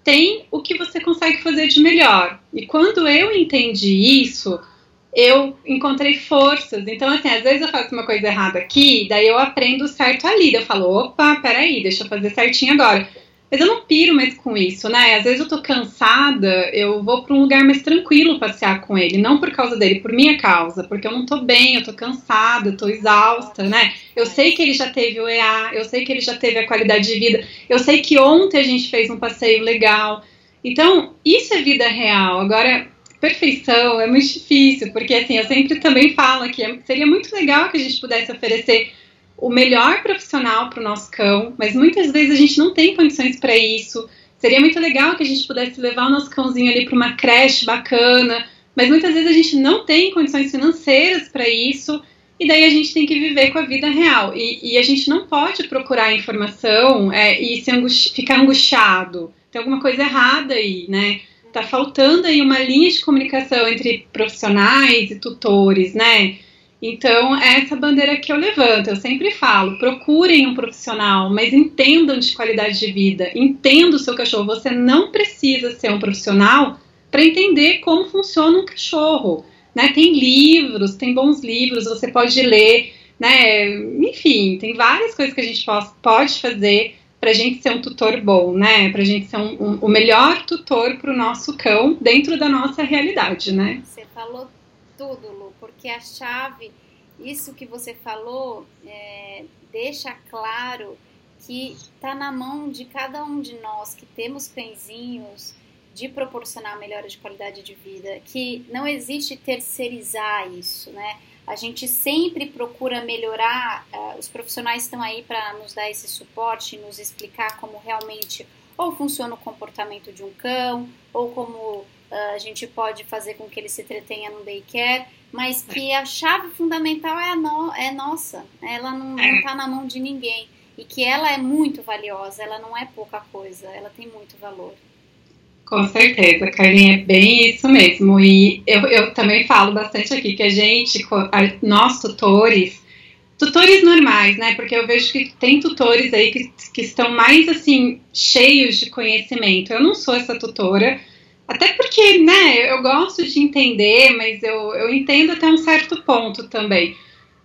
tem o que você consegue fazer de melhor. E quando eu entendi isso, eu encontrei forças. Então, assim, às vezes eu faço uma coisa errada aqui, daí eu aprendo certo ali. Daí eu falo, opa, peraí, deixa eu fazer certinho agora. Mas eu não piro mais com isso, né? Às vezes eu tô cansada, eu vou para um lugar mais tranquilo passear com ele, não por causa dele, por minha causa, porque eu não tô bem, eu tô cansada, eu tô exausta, né? Eu sei que ele já teve o EA, eu sei que ele já teve a qualidade de vida, eu sei que ontem a gente fez um passeio legal. Então, isso é vida real. Agora, perfeição é muito difícil, porque assim, eu sempre também falo que seria muito legal que a gente pudesse oferecer o melhor profissional para o nosso cão, mas muitas vezes a gente não tem condições para isso. Seria muito legal que a gente pudesse levar o nosso cãozinho ali para uma creche bacana, mas muitas vezes a gente não tem condições financeiras para isso, e daí a gente tem que viver com a vida real. E, e a gente não pode procurar informação é, e se angusti ficar angustiado. Tem alguma coisa errada aí, né? Tá faltando aí uma linha de comunicação entre profissionais e tutores, né? Então, é essa bandeira que eu levanto. Eu sempre falo: procurem um profissional, mas entendam de qualidade de vida, entenda o seu cachorro. Você não precisa ser um profissional para entender como funciona um cachorro. Né? Tem livros, tem bons livros, você pode ler, né? Enfim, tem várias coisas que a gente pode fazer para a gente ser um tutor bom, né? Para a gente ser um, um, o melhor tutor para o nosso cão dentro da nossa realidade, né? Você falou tudo, Lu, porque a chave, isso que você falou, é, deixa claro que está na mão de cada um de nós que temos cãezinhos de proporcionar melhora de qualidade de vida, que não existe terceirizar isso, né? A gente sempre procura melhorar, uh, os profissionais estão aí para nos dar esse suporte, nos explicar como realmente ou funciona o comportamento de um cão, ou como a gente pode fazer com que ele se entretenha no daycare, mas que a chave fundamental é, no, é nossa, ela não está na mão de ninguém. E que ela é muito valiosa, ela não é pouca coisa, ela tem muito valor. Com certeza, Carlinha, é bem isso mesmo. E eu, eu também falo bastante aqui que a gente, nós tutores, tutores normais, né? Porque eu vejo que tem tutores aí que, que estão mais assim, cheios de conhecimento. Eu não sou essa tutora, até porque, né, eu gosto de entender, mas eu, eu entendo até um certo ponto também.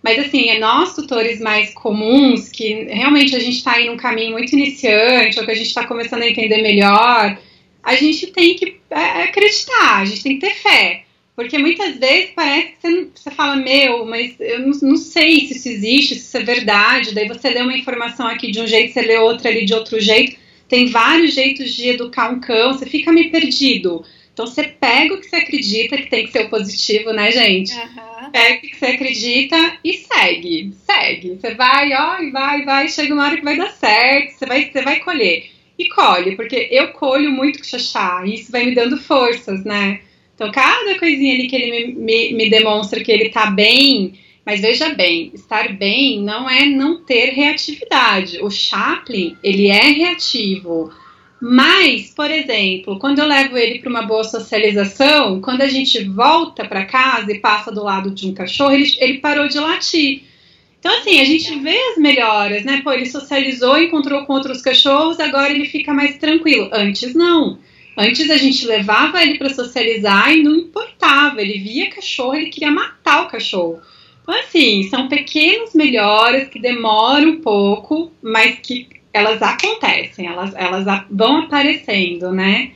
Mas assim, é nós tutores mais comuns, que realmente a gente está em um caminho muito iniciante, ou que a gente está começando a entender melhor, a gente tem que é, acreditar, a gente tem que ter fé. Porque muitas vezes parece que você, você fala, meu, mas eu não, não, sei se isso existe, se isso é verdade. Daí você lê uma informação aqui de um jeito, você lê outra ali de outro jeito. Tem vários jeitos de educar um cão, você fica meio perdido. Então você pega o que você acredita que tem que ser o positivo, né, gente? Uhum. Pega o que você acredita e segue. Segue. Você vai, ó, e vai, vai, chega uma hora que vai dar certo, você vai, você vai colher. E colhe, porque eu colho muito com xaxá, e isso vai me dando forças, né? Então, cada coisinha ali que ele me, me, me demonstra que ele tá bem, mas veja bem, estar bem não é não ter reatividade. O Chaplin, ele é reativo. Mas, por exemplo, quando eu levo ele para uma boa socialização, quando a gente volta para casa e passa do lado de um cachorro, ele, ele parou de latir. Então, assim, a gente vê as melhoras, né? Pô, ele socializou, encontrou com outros cachorros, agora ele fica mais tranquilo. Antes, não. Antes a gente levava ele para socializar e não importava. Ele via cachorro, ele queria matar o cachorro. Então, assim, são pequenas melhoras que demoram um pouco, mas que elas acontecem, elas, elas vão aparecendo, né?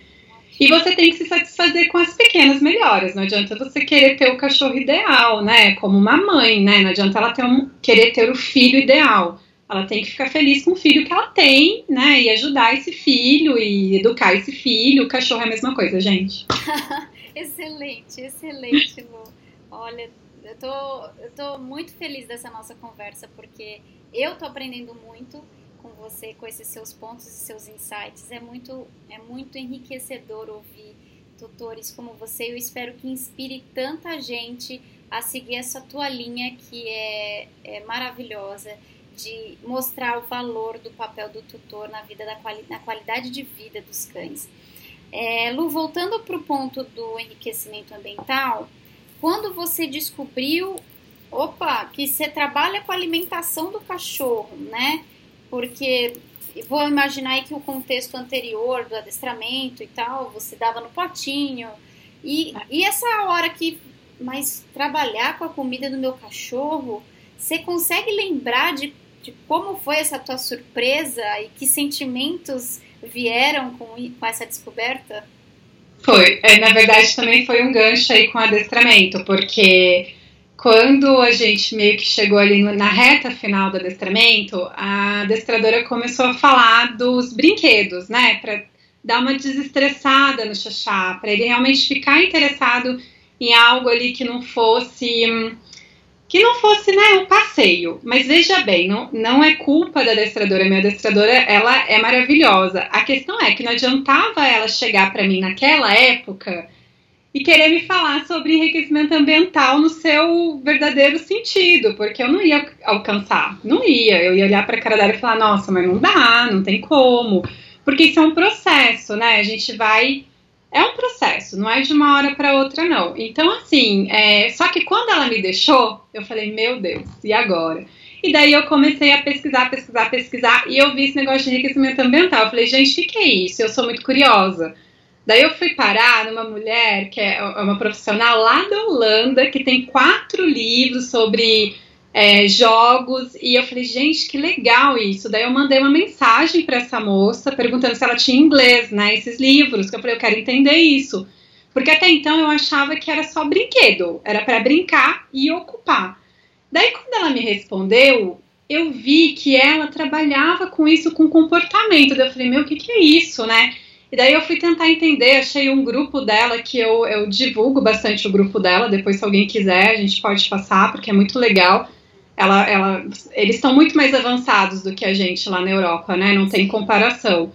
E você tem que se satisfazer com as pequenas melhoras. Não adianta você querer ter o cachorro ideal, né? Como uma mãe, né? Não adianta ela ter um, querer ter o filho ideal. Ela tem que ficar feliz com o filho que ela tem, né? E ajudar esse filho e educar esse filho. O cachorro é a mesma coisa, gente. [laughs] excelente, excelente, Lu. Olha, eu tô, eu tô muito feliz dessa nossa conversa, porque eu tô aprendendo muito com você, com esses seus pontos e seus insights. É muito, é muito enriquecedor ouvir tutores como você. Eu espero que inspire tanta gente a seguir essa tua linha que é, é maravilhosa de mostrar o valor do papel do tutor na vida da quali na qualidade de vida dos cães. É, Lu, voltando para o ponto do enriquecimento ambiental, quando você descobriu, opa, que você trabalha com a alimentação do cachorro, né? Porque vou imaginar aí que o contexto anterior do adestramento e tal, você dava no potinho. E, e essa hora que, mas trabalhar com a comida do meu cachorro, você consegue lembrar de, de como foi essa tua surpresa e que sentimentos vieram com, com essa descoberta? Foi. É, na verdade, também foi um gancho aí com adestramento, porque quando a gente meio que chegou ali na reta final do adestramento, a adestradora começou a falar dos brinquedos, né? Para dar uma desestressada no Xaxá, para ele realmente ficar interessado em algo ali que não fosse hum, que não fosse né, um passeio. Mas veja bem, não, não é culpa da adestradora. Minha adestradora ela é maravilhosa. A questão é que não adiantava ela chegar para mim naquela época e querer me falar sobre enriquecimento ambiental no seu verdadeiro sentido, porque eu não ia alcançar, não ia. Eu ia olhar para a cara dela e falar: nossa, mas não dá, não tem como. Porque isso é um processo, né? A gente vai é um processo, não é de uma hora para outra, não. Então, assim, é, só que quando ela me deixou, eu falei, meu Deus, e agora? E daí eu comecei a pesquisar, pesquisar, pesquisar, e eu vi esse negócio de enriquecimento ambiental. Eu falei, gente, o que, que é isso? Eu sou muito curiosa. Daí eu fui parar numa mulher que é uma profissional lá da Holanda, que tem quatro livros sobre é, jogos, e eu falei, gente, que legal isso. Daí eu mandei uma mensagem para essa moça perguntando se ela tinha inglês, né? Esses livros, que eu falei, eu quero entender isso. Porque até então eu achava que era só brinquedo, era para brincar e ocupar. Daí quando ela me respondeu, eu vi que ela trabalhava com isso com comportamento. Daí eu falei, meu, o que, que é isso, né? E daí eu fui tentar entender, achei um grupo dela que eu, eu divulgo bastante o grupo dela, depois se alguém quiser a gente pode passar, porque é muito legal ela, ela, eles estão muito mais avançados do que a gente lá na Europa, né? Não tem comparação.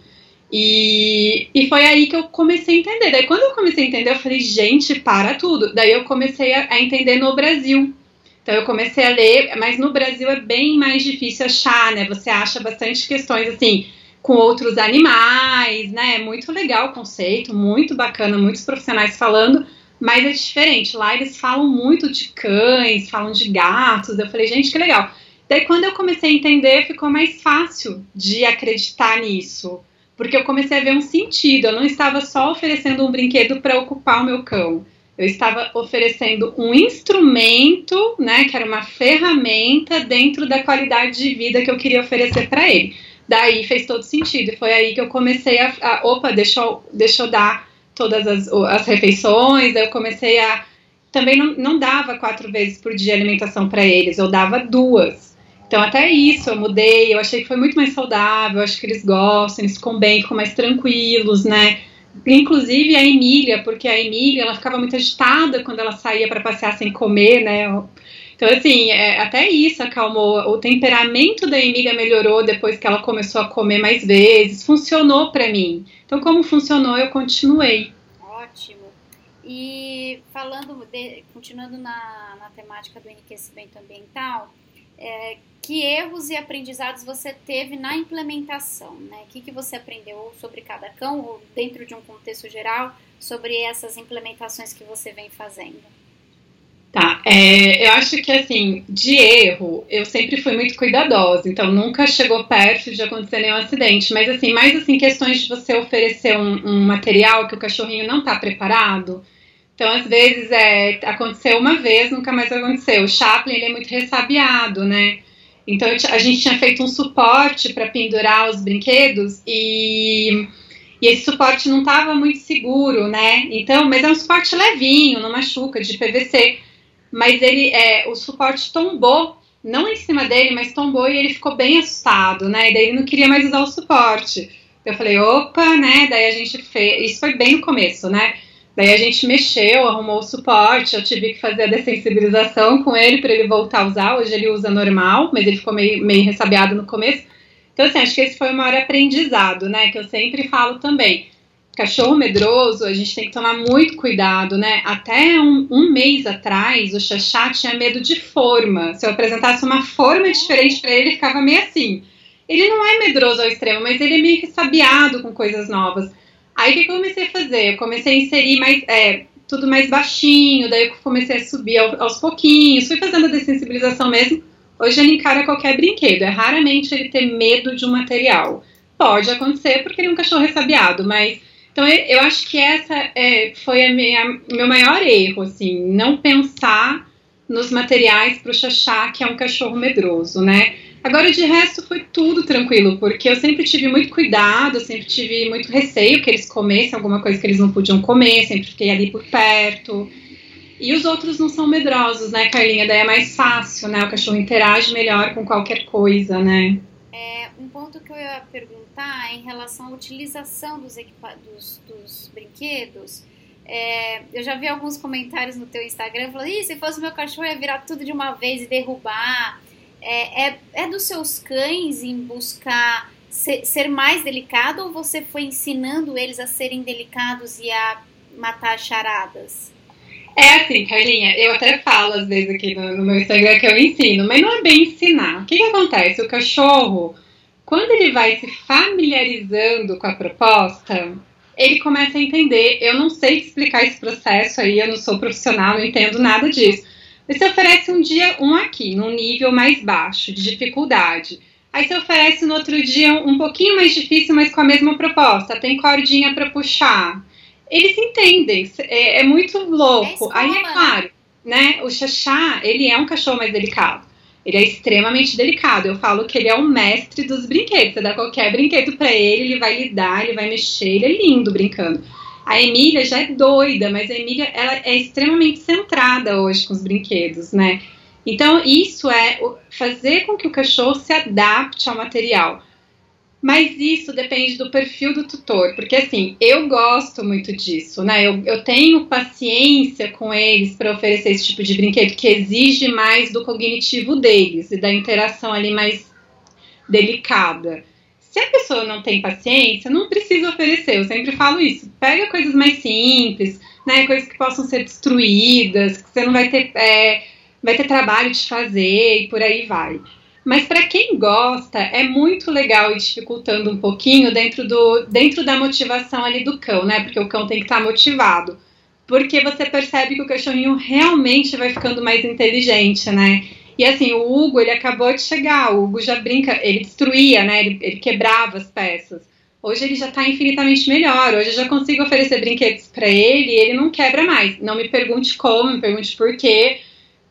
E, e foi aí que eu comecei a entender. Daí, quando eu comecei a entender, eu falei, gente, para tudo. Daí, eu comecei a, a entender no Brasil. Então, eu comecei a ler, mas no Brasil é bem mais difícil achar, né? Você acha bastante questões assim com outros animais, né? É muito legal o conceito, muito bacana, muitos profissionais falando, mas é diferente. Lá eles falam muito de cães, falam de gatos. Eu falei, gente, que legal. Daí quando eu comecei a entender, ficou mais fácil de acreditar nisso. Porque eu comecei a ver um sentido. Eu não estava só oferecendo um brinquedo para ocupar o meu cão. Eu estava oferecendo um instrumento, né, que era uma ferramenta dentro da qualidade de vida que eu queria oferecer para ele. Daí fez todo sentido. E foi aí que eu comecei a, a opa, deixa eu, deixa eu dar todas as, as refeições, eu comecei a. Também não, não dava quatro vezes por dia alimentação para eles, eu dava duas. Então, até isso eu mudei, eu achei que foi muito mais saudável, acho que eles gostam, eles ficam bem, ficam mais tranquilos, né? Inclusive a Emília, porque a Emília ela ficava muito agitada quando ela saía para passear sem comer, né? Então, assim, é, até isso acalmou. O temperamento da Emília melhorou depois que ela começou a comer mais vezes. Funcionou para mim. Então, como funcionou, eu continuei. Ótimo. E falando, de, continuando na, na temática do enriquecimento ambiental, é, que erros e aprendizados você teve na implementação? Né? O que, que você aprendeu sobre cada cão, ou dentro de um contexto geral, sobre essas implementações que você vem fazendo? Tá, é, eu acho que assim, de erro, eu sempre fui muito cuidadosa, então nunca chegou perto de acontecer nenhum acidente, mas assim, mais assim, questões de você oferecer um, um material que o cachorrinho não tá preparado. Então, às vezes, é, aconteceu uma vez, nunca mais aconteceu. O Chaplin, ele é muito ressabiado, né? Então, a gente tinha feito um suporte para pendurar os brinquedos e, e esse suporte não estava muito seguro, né? Então, mas é um suporte levinho, não machuca, de PVC mas ele é, o suporte tombou, não em cima dele, mas tombou e ele ficou bem assustado, né? E daí ele não queria mais usar o suporte. Eu falei, opa, né? Daí a gente fez. Isso foi bem no começo, né? Daí a gente mexeu, arrumou o suporte, eu tive que fazer a dessensibilização com ele para ele voltar a usar. Hoje ele usa normal, mas ele ficou meio, meio ressabiado no começo. Então, assim, acho que esse foi o maior aprendizado, né? Que eu sempre falo também cachorro medroso, a gente tem que tomar muito cuidado, né? Até um, um mês atrás, o Xaxá tinha medo de forma. Se eu apresentasse uma forma diferente para ele, ele ficava meio assim. Ele não é medroso ao extremo, mas ele é meio ressabiado com coisas novas. Aí o que eu comecei a fazer? Eu comecei a inserir mais, é, tudo mais baixinho, daí eu comecei a subir aos pouquinhos, fui fazendo a dessensibilização mesmo. Hoje ele encara qualquer brinquedo, é raramente ele ter medo de um material. Pode acontecer porque ele é um cachorro ressabiado, mas então eu acho que essa é, foi a minha, meu maior erro, assim, não pensar nos materiais para o Xaxá, que é um cachorro medroso, né? Agora, de resto, foi tudo tranquilo, porque eu sempre tive muito cuidado, sempre tive muito receio que eles comessem alguma coisa que eles não podiam comer, sempre fiquei ali por perto. E os outros não são medrosos, né, Carlinha? Daí é mais fácil, né? O cachorro interage melhor com qualquer coisa, né? Um ponto que eu ia perguntar é em relação à utilização dos, dos, dos brinquedos. É, eu já vi alguns comentários no teu Instagram falando, Ih, se fosse meu cachorro ia virar tudo de uma vez e derrubar é, é, é dos seus cães em buscar ser, ser, mais delicado ou você foi ensinando eles a serem delicados e a matar charadas? É assim, Carlinha, eu até falo às vezes aqui no, no meu Instagram que eu ensino, mas não é bem ensinar. O que, que acontece? O cachorro, quando ele vai se familiarizando com a proposta, ele começa a entender. Eu não sei explicar esse processo aí, eu não sou profissional, não entendo nada disso. Você oferece um dia um aqui, num nível mais baixo de dificuldade. Aí você oferece no outro dia um pouquinho mais difícil, mas com a mesma proposta. Tem cordinha para puxar. Eles entendem, é, é muito louco. É Aí é claro, né? O Xaxá, ele é um cachorro mais delicado. Ele é extremamente delicado. Eu falo que ele é o mestre dos brinquedos. Você dá qualquer brinquedo para ele, ele vai lidar, ele vai mexer, ele é lindo brincando. A Emília já é doida, mas a Emília ela é extremamente centrada hoje com os brinquedos, né? Então, isso é fazer com que o cachorro se adapte ao material. Mas isso depende do perfil do tutor, porque assim, eu gosto muito disso, né? Eu, eu tenho paciência com eles para oferecer esse tipo de brinquedo que exige mais do cognitivo deles e da interação ali mais delicada. Se a pessoa não tem paciência, não precisa oferecer. Eu sempre falo isso. Pega coisas mais simples, né? Coisas que possam ser destruídas, que você não vai ter, é, vai ter trabalho de fazer e por aí vai. Mas para quem gosta, é muito legal ir dificultando um pouquinho dentro, do, dentro da motivação ali do cão, né? Porque o cão tem que estar tá motivado. Porque você percebe que o cachorrinho realmente vai ficando mais inteligente, né? E assim, o Hugo, ele acabou de chegar, o Hugo já brinca, ele destruía, né? Ele, ele quebrava as peças. Hoje ele já está infinitamente melhor. Hoje eu já consigo oferecer brinquedos para ele e ele não quebra mais. Não me pergunte como, me pergunte por quê.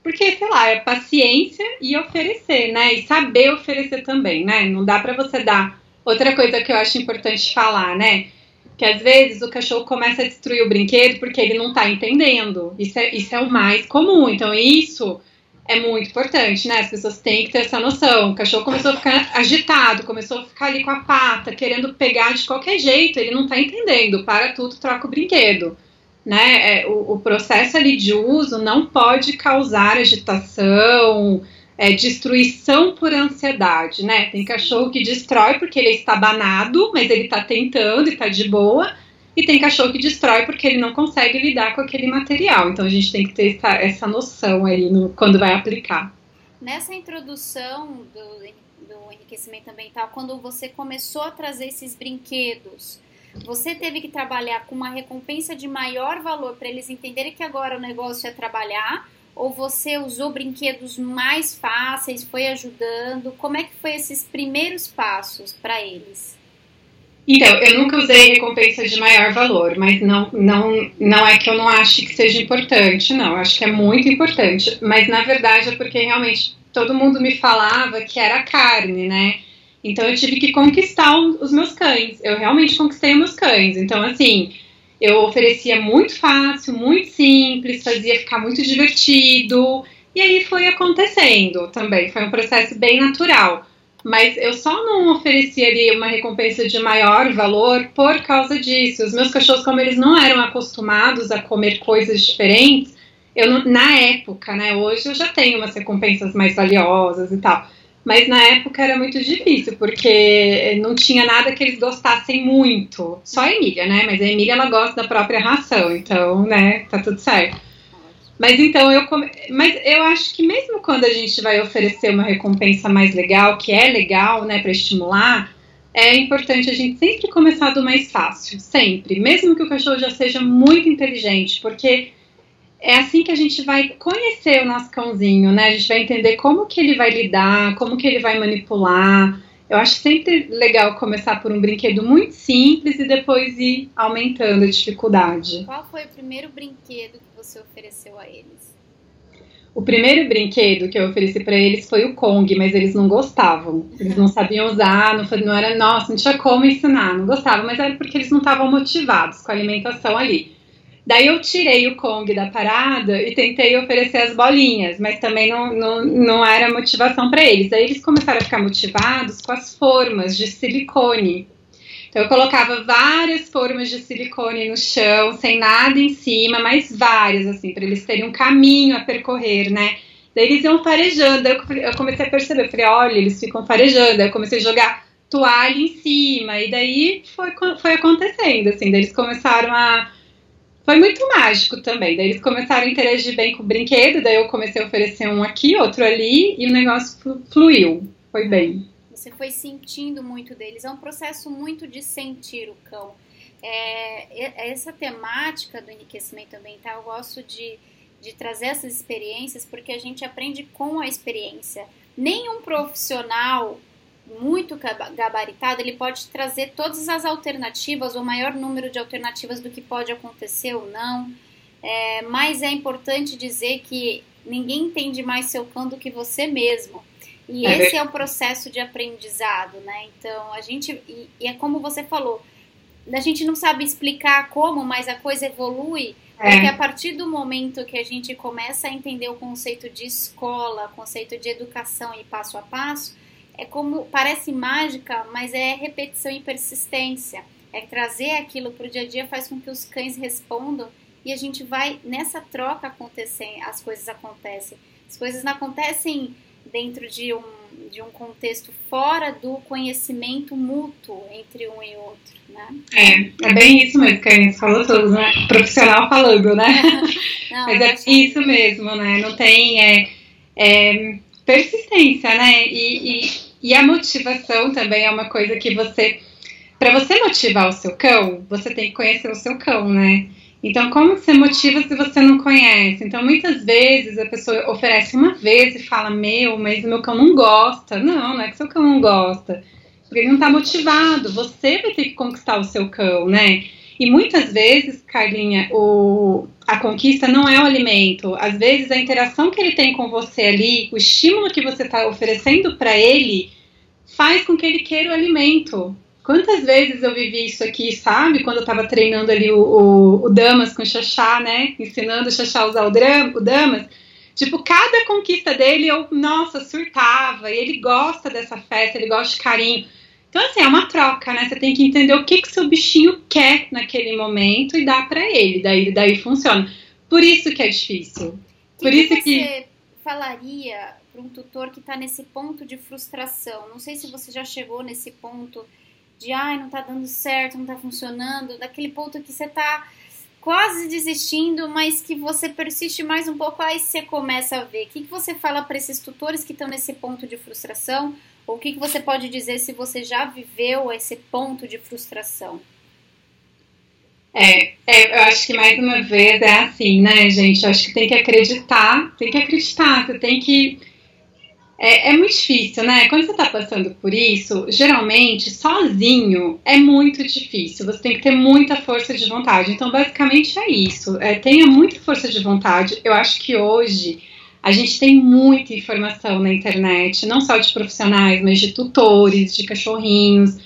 Porque, sei lá, é paciência e oferecer, né? E saber oferecer também, né? Não dá para você dar. Outra coisa que eu acho importante falar, né? Que às vezes o cachorro começa a destruir o brinquedo porque ele não está entendendo. Isso é, isso é o mais comum. Então, isso é muito importante, né? As pessoas têm que ter essa noção. O cachorro começou a ficar agitado, começou a ficar ali com a pata, querendo pegar de qualquer jeito, ele não tá entendendo. Para tudo, troca o brinquedo. Né? É, o, o, processo ali de uso não pode causar agitação, é, destruição por ansiedade, né? Tem cachorro que destrói porque ele está banado, mas ele está tentando e está de boa. E tem cachorro que destrói porque ele não consegue lidar com aquele material. Então a gente tem que ter essa, essa noção aí no, quando vai aplicar. Nessa introdução do, do enriquecimento ambiental, quando você começou a trazer esses brinquedos, você teve que trabalhar com uma recompensa de maior valor para eles entenderem que agora o negócio é trabalhar? Ou você usou brinquedos mais fáceis, foi ajudando? Como é que foi esses primeiros passos para eles? Então, eu nunca usei recompensa de maior valor, mas não, não, não é que eu não ache que seja importante, não. Acho que é muito importante. Mas na verdade é porque realmente todo mundo me falava que era carne, né? Então eu tive que conquistar os meus cães. Eu realmente conquistei os meus cães. Então, assim, eu oferecia muito fácil, muito simples, fazia ficar muito divertido. E aí foi acontecendo também. Foi um processo bem natural mas eu só não oferecia uma recompensa de maior valor por causa disso. Os meus cachorros, como eles não eram acostumados a comer coisas diferentes, eu na época, né, hoje eu já tenho umas recompensas mais valiosas e tal. Mas na época era muito difícil, porque não tinha nada que eles gostassem muito. Só a Emília, né? Mas a Emília ela gosta da própria ração, então, né, tá tudo certo. Mas então eu come... mas eu acho que mesmo quando a gente vai oferecer uma recompensa mais legal, que é legal, né, para estimular, é importante a gente sempre começar do mais fácil, sempre, mesmo que o cachorro já seja muito inteligente, porque é assim que a gente vai conhecer o nosso cãozinho, né? A gente vai entender como que ele vai lidar, como que ele vai manipular. Eu acho sempre legal começar por um brinquedo muito simples e depois ir aumentando a dificuldade. Qual foi o primeiro brinquedo que você ofereceu a eles? O primeiro brinquedo que eu ofereci para eles foi o Kong, mas eles não gostavam. Eles não sabiam usar, não, não era, nossa, não tinha como ensinar, não gostavam, mas era porque eles não estavam motivados com a alimentação ali. Daí eu tirei o Kong da parada e tentei oferecer as bolinhas, mas também não, não, não era motivação para eles. Daí eles começaram a ficar motivados com as formas de silicone. Então eu colocava várias formas de silicone no chão, sem nada em cima, mas várias, assim, para eles terem um caminho a percorrer, né? Daí eles iam farejando, eu, comecei a perceber, falei, olha, eles ficam farejando, eu comecei a jogar toalha em cima, e daí foi, foi acontecendo, assim, daí eles começaram a foi muito mágico também. Daí eles começaram a interagir bem com o brinquedo, daí eu comecei a oferecer um aqui, outro ali, e o negócio fluiu. Foi bem. Você foi sentindo muito deles. É um processo muito de sentir o cão. É, essa temática do enriquecimento ambiental, eu gosto de, de trazer essas experiências porque a gente aprende com a experiência. Nenhum profissional muito gabaritado, ele pode trazer todas as alternativas, o maior número de alternativas do que pode acontecer ou não. É, mas é importante dizer que ninguém entende mais seu cão do que você mesmo. E é esse é o processo de aprendizado, né? Então, a gente. E, e, é como você falou, a gente não sabe explicar como, mas a coisa evolui. É. Porque a partir do momento que a gente começa a entender o conceito de escola, conceito de educação e passo a passo, é como parece mágica, mas é repetição e persistência. É trazer aquilo para o dia a dia faz com que os cães respondam e a gente vai nessa troca acontecer, as coisas acontecem. As coisas não acontecem dentro de um, de um contexto fora do conhecimento mútuo entre um e outro, né? É, é bem isso mesmo que a gente falou tudo, né? Profissional falando, né? [laughs] Não, Mas é isso mesmo, né? Não tem é, é persistência, né? E, e, e a motivação também é uma coisa que você. Para você motivar o seu cão, você tem que conhecer o seu cão, né? Então, como você motiva se você não conhece? Então, muitas vezes a pessoa oferece uma vez e fala: Meu, mas o meu cão não gosta. Não, não é que seu cão não gosta. Porque ele não está motivado. Você vai ter que conquistar o seu cão, né? E muitas vezes, Carlinha, o, a conquista não é o alimento. Às vezes, a interação que ele tem com você ali, o estímulo que você está oferecendo para ele, faz com que ele queira o alimento. Quantas vezes eu vivi isso aqui, sabe? Quando eu estava treinando ali o, o, o, Damas com o Xaxá, né? Ensinando o Xaxá a usar o, dram, o Damas. Tipo, cada conquista dele eu, nossa, surtava. E ele gosta dessa festa, ele gosta de carinho. Então, assim, é uma troca, né? Você tem que entender o que que seu bichinho quer naquele momento e dar para ele. Daí, daí funciona. Por isso que é difícil. Por que isso que você falaria para um tutor que está nesse ponto de frustração? Não sei se você já chegou nesse ponto de, ai, não tá dando certo, não tá funcionando, daquele ponto que você tá quase desistindo, mas que você persiste mais um pouco, aí você começa a ver. O que, que você fala para esses tutores que estão nesse ponto de frustração? O que, que você pode dizer se você já viveu esse ponto de frustração? É, é, eu acho que mais uma vez é assim, né, gente? Eu acho que tem que acreditar, tem que acreditar, você tem que. É, é muito difícil, né? Quando você tá passando por isso, geralmente, sozinho, é muito difícil. Você tem que ter muita força de vontade. Então, basicamente é isso. É, tenha muita força de vontade. Eu acho que hoje a gente tem muita informação na internet, não só de profissionais, mas de tutores, de cachorrinhos.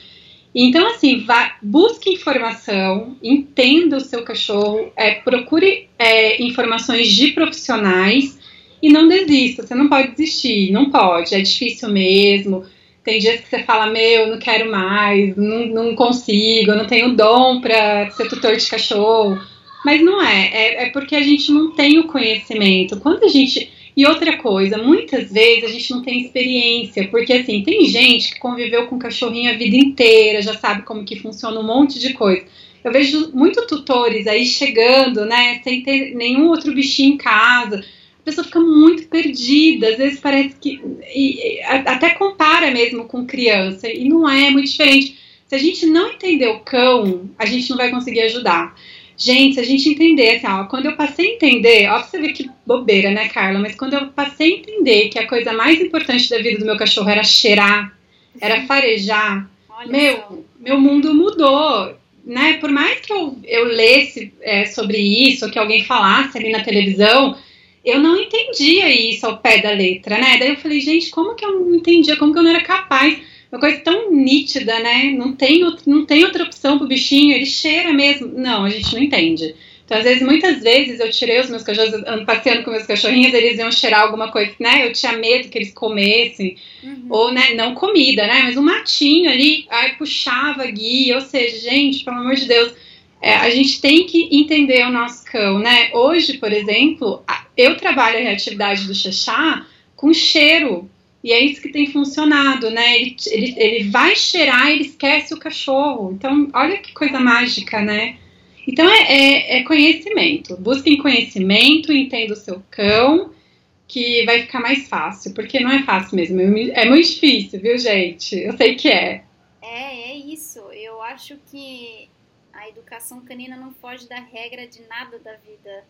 Então, assim, vá, busque informação, entenda o seu cachorro, é, procure é, informações de profissionais e não desista. Você não pode desistir, não pode, é difícil mesmo. Tem dias que você fala, meu, não quero mais, não, não consigo, não tenho dom para ser tutor de cachorro. Mas não é, é, é porque a gente não tem o conhecimento. Quando a gente E outra coisa, muitas vezes a gente não tem experiência, porque assim, tem gente que conviveu com cachorrinho a vida inteira, já sabe como que funciona um monte de coisa. Eu vejo muito tutores aí chegando, né, sem ter nenhum outro bichinho em casa. A pessoa fica muito perdida, às vezes parece que. E, até compara mesmo com criança, e não é, é muito diferente. Se a gente não entender o cão, a gente não vai conseguir ajudar. Gente, se a gente entender, assim, ó, quando eu passei a entender, ó, pra você ver que bobeira, né, Carla? Mas quando eu passei a entender que a coisa mais importante da vida do meu cachorro era cheirar, era farejar, Olha meu, meu mundo mudou. Né? Por mais que eu, eu lesse é, sobre isso, que alguém falasse ali na televisão, eu não entendia isso ao pé da letra, né? Daí eu falei, gente, como que eu não entendia? Como que eu não era capaz? Uma coisa tão nítida, né? Não tem, não tem outra opção pro bichinho, ele cheira mesmo. Não, a gente não entende. Então, às vezes, muitas vezes eu tirei os meus cachorros, passeando com meus cachorrinhos, eles iam cheirar alguma coisa, né? Eu tinha medo que eles comessem, uhum. ou, né, não comida, né? Mas um matinho ali, aí puxava guia, ou seja, gente, pelo amor de Deus, é, a gente tem que entender o nosso cão, né? Hoje, por exemplo, eu trabalho a reatividade do xaxá com cheiro, e é isso que tem funcionado, né? Ele, ele, ele vai cheirar, ele esquece o cachorro. Então, olha que coisa mágica, né? Então, é, é, é conhecimento. Busquem conhecimento, entenda o seu cão, que vai ficar mais fácil. Porque não é fácil mesmo. É muito difícil, viu, gente? Eu sei que é. É, é isso. Eu acho que a educação canina não foge da regra de nada da vida.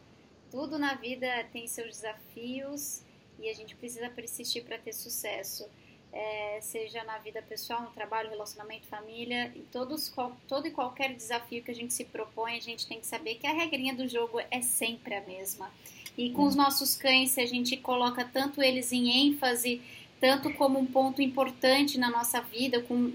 Tudo na vida tem seus desafios e a gente precisa persistir para ter sucesso. É, seja na vida pessoal, no trabalho, relacionamento, família, e todos, todo e qualquer desafio que a gente se propõe, a gente tem que saber que a regrinha do jogo é sempre a mesma. E com os nossos cães, se a gente coloca tanto eles em ênfase, tanto como um ponto importante na nossa vida, com,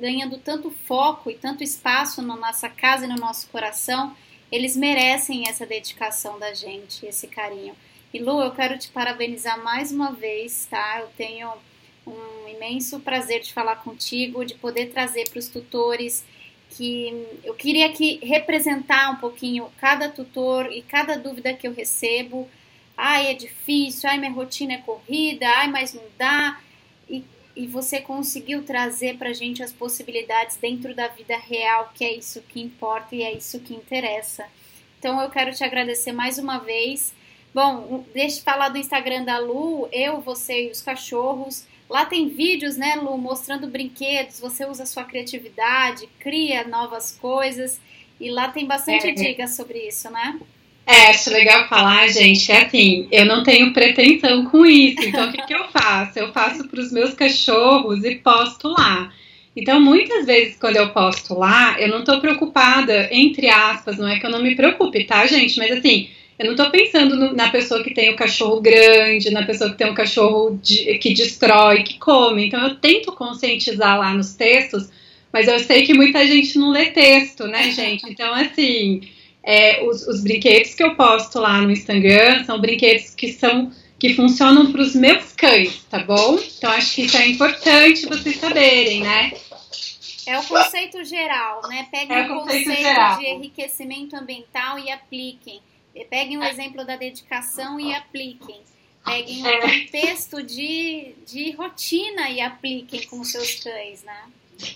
ganhando tanto foco e tanto espaço na nossa casa e no nosso coração, eles merecem essa dedicação da gente, esse carinho. E Lu, eu quero te parabenizar mais uma vez, tá? Eu tenho um imenso prazer de falar contigo, de poder trazer para os tutores que eu queria aqui representar um pouquinho cada tutor e cada dúvida que eu recebo. Ai, é difícil, ai, minha rotina é corrida, ai, mas não dá. E, e você conseguiu trazer para a gente as possibilidades dentro da vida real, que é isso que importa e é isso que interessa. Então eu quero te agradecer mais uma vez Bom, deixa eu falar do Instagram da Lu, eu, você e os cachorros. Lá tem vídeos, né, Lu, mostrando brinquedos, você usa a sua criatividade, cria novas coisas. E lá tem bastante é, dicas sobre isso, né? É, acho legal falar, gente, é assim, eu não tenho pretensão com isso, então o que, que eu faço? Eu faço para os meus cachorros e posto lá. Então, muitas vezes, quando eu posto lá, eu não estou preocupada, entre aspas, não é que eu não me preocupe, tá, gente? Mas assim, eu não estou pensando no, na pessoa que tem o cachorro grande, na pessoa que tem um cachorro de, que destrói, que come. Então eu tento conscientizar lá nos textos, mas eu sei que muita gente não lê texto, né, [laughs] gente? Então, assim, é, os, os brinquedos que eu posto lá no Instagram são brinquedos que são que funcionam para os meus cães, tá bom? Então acho que isso é importante vocês saberem, né? É o conceito geral, né? Peguem é o conceito, conceito de enriquecimento ambiental e apliquem. Peguem o exemplo da dedicação e apliquem. Peguem um contexto de, de rotina e apliquem com seus cães, né?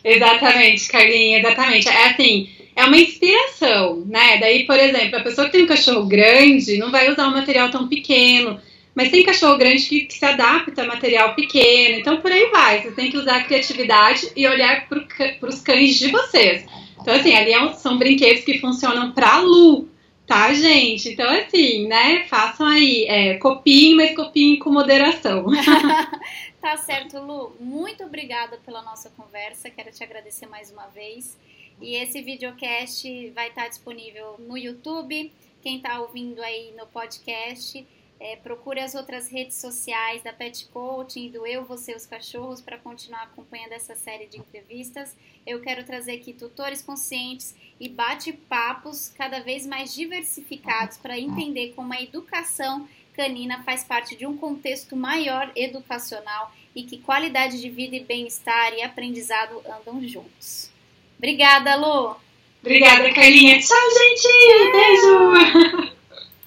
Exatamente, Carlinha, exatamente. É assim, é uma inspiração, né? Daí, por exemplo, a pessoa que tem um cachorro grande não vai usar um material tão pequeno, mas tem cachorro grande que, que se adapta a material pequeno, então por aí vai. Você tem que usar a criatividade e olhar para os cães de vocês. Então, assim, ali é são brinquedos que funcionam para Lu, Tá, gente? Então, assim, né? Façam aí, é, copiem, mas copiem com moderação. [laughs] [laughs] tá certo, Lu. Muito obrigada pela nossa conversa. Quero te agradecer mais uma vez. E esse videocast vai estar disponível no YouTube. Quem está ouvindo aí no podcast, é, procure as outras redes sociais da Pet Coaching, do Eu, Você, os Cachorros, para continuar acompanhando essa série de entrevistas. Eu quero trazer aqui tutores conscientes e bate-papos cada vez mais diversificados para entender como a educação canina faz parte de um contexto maior educacional e que qualidade de vida e bem-estar e aprendizado andam juntos. Obrigada, Lu! Obrigada, Carlinha. Tchau, gente! Beijo! [laughs]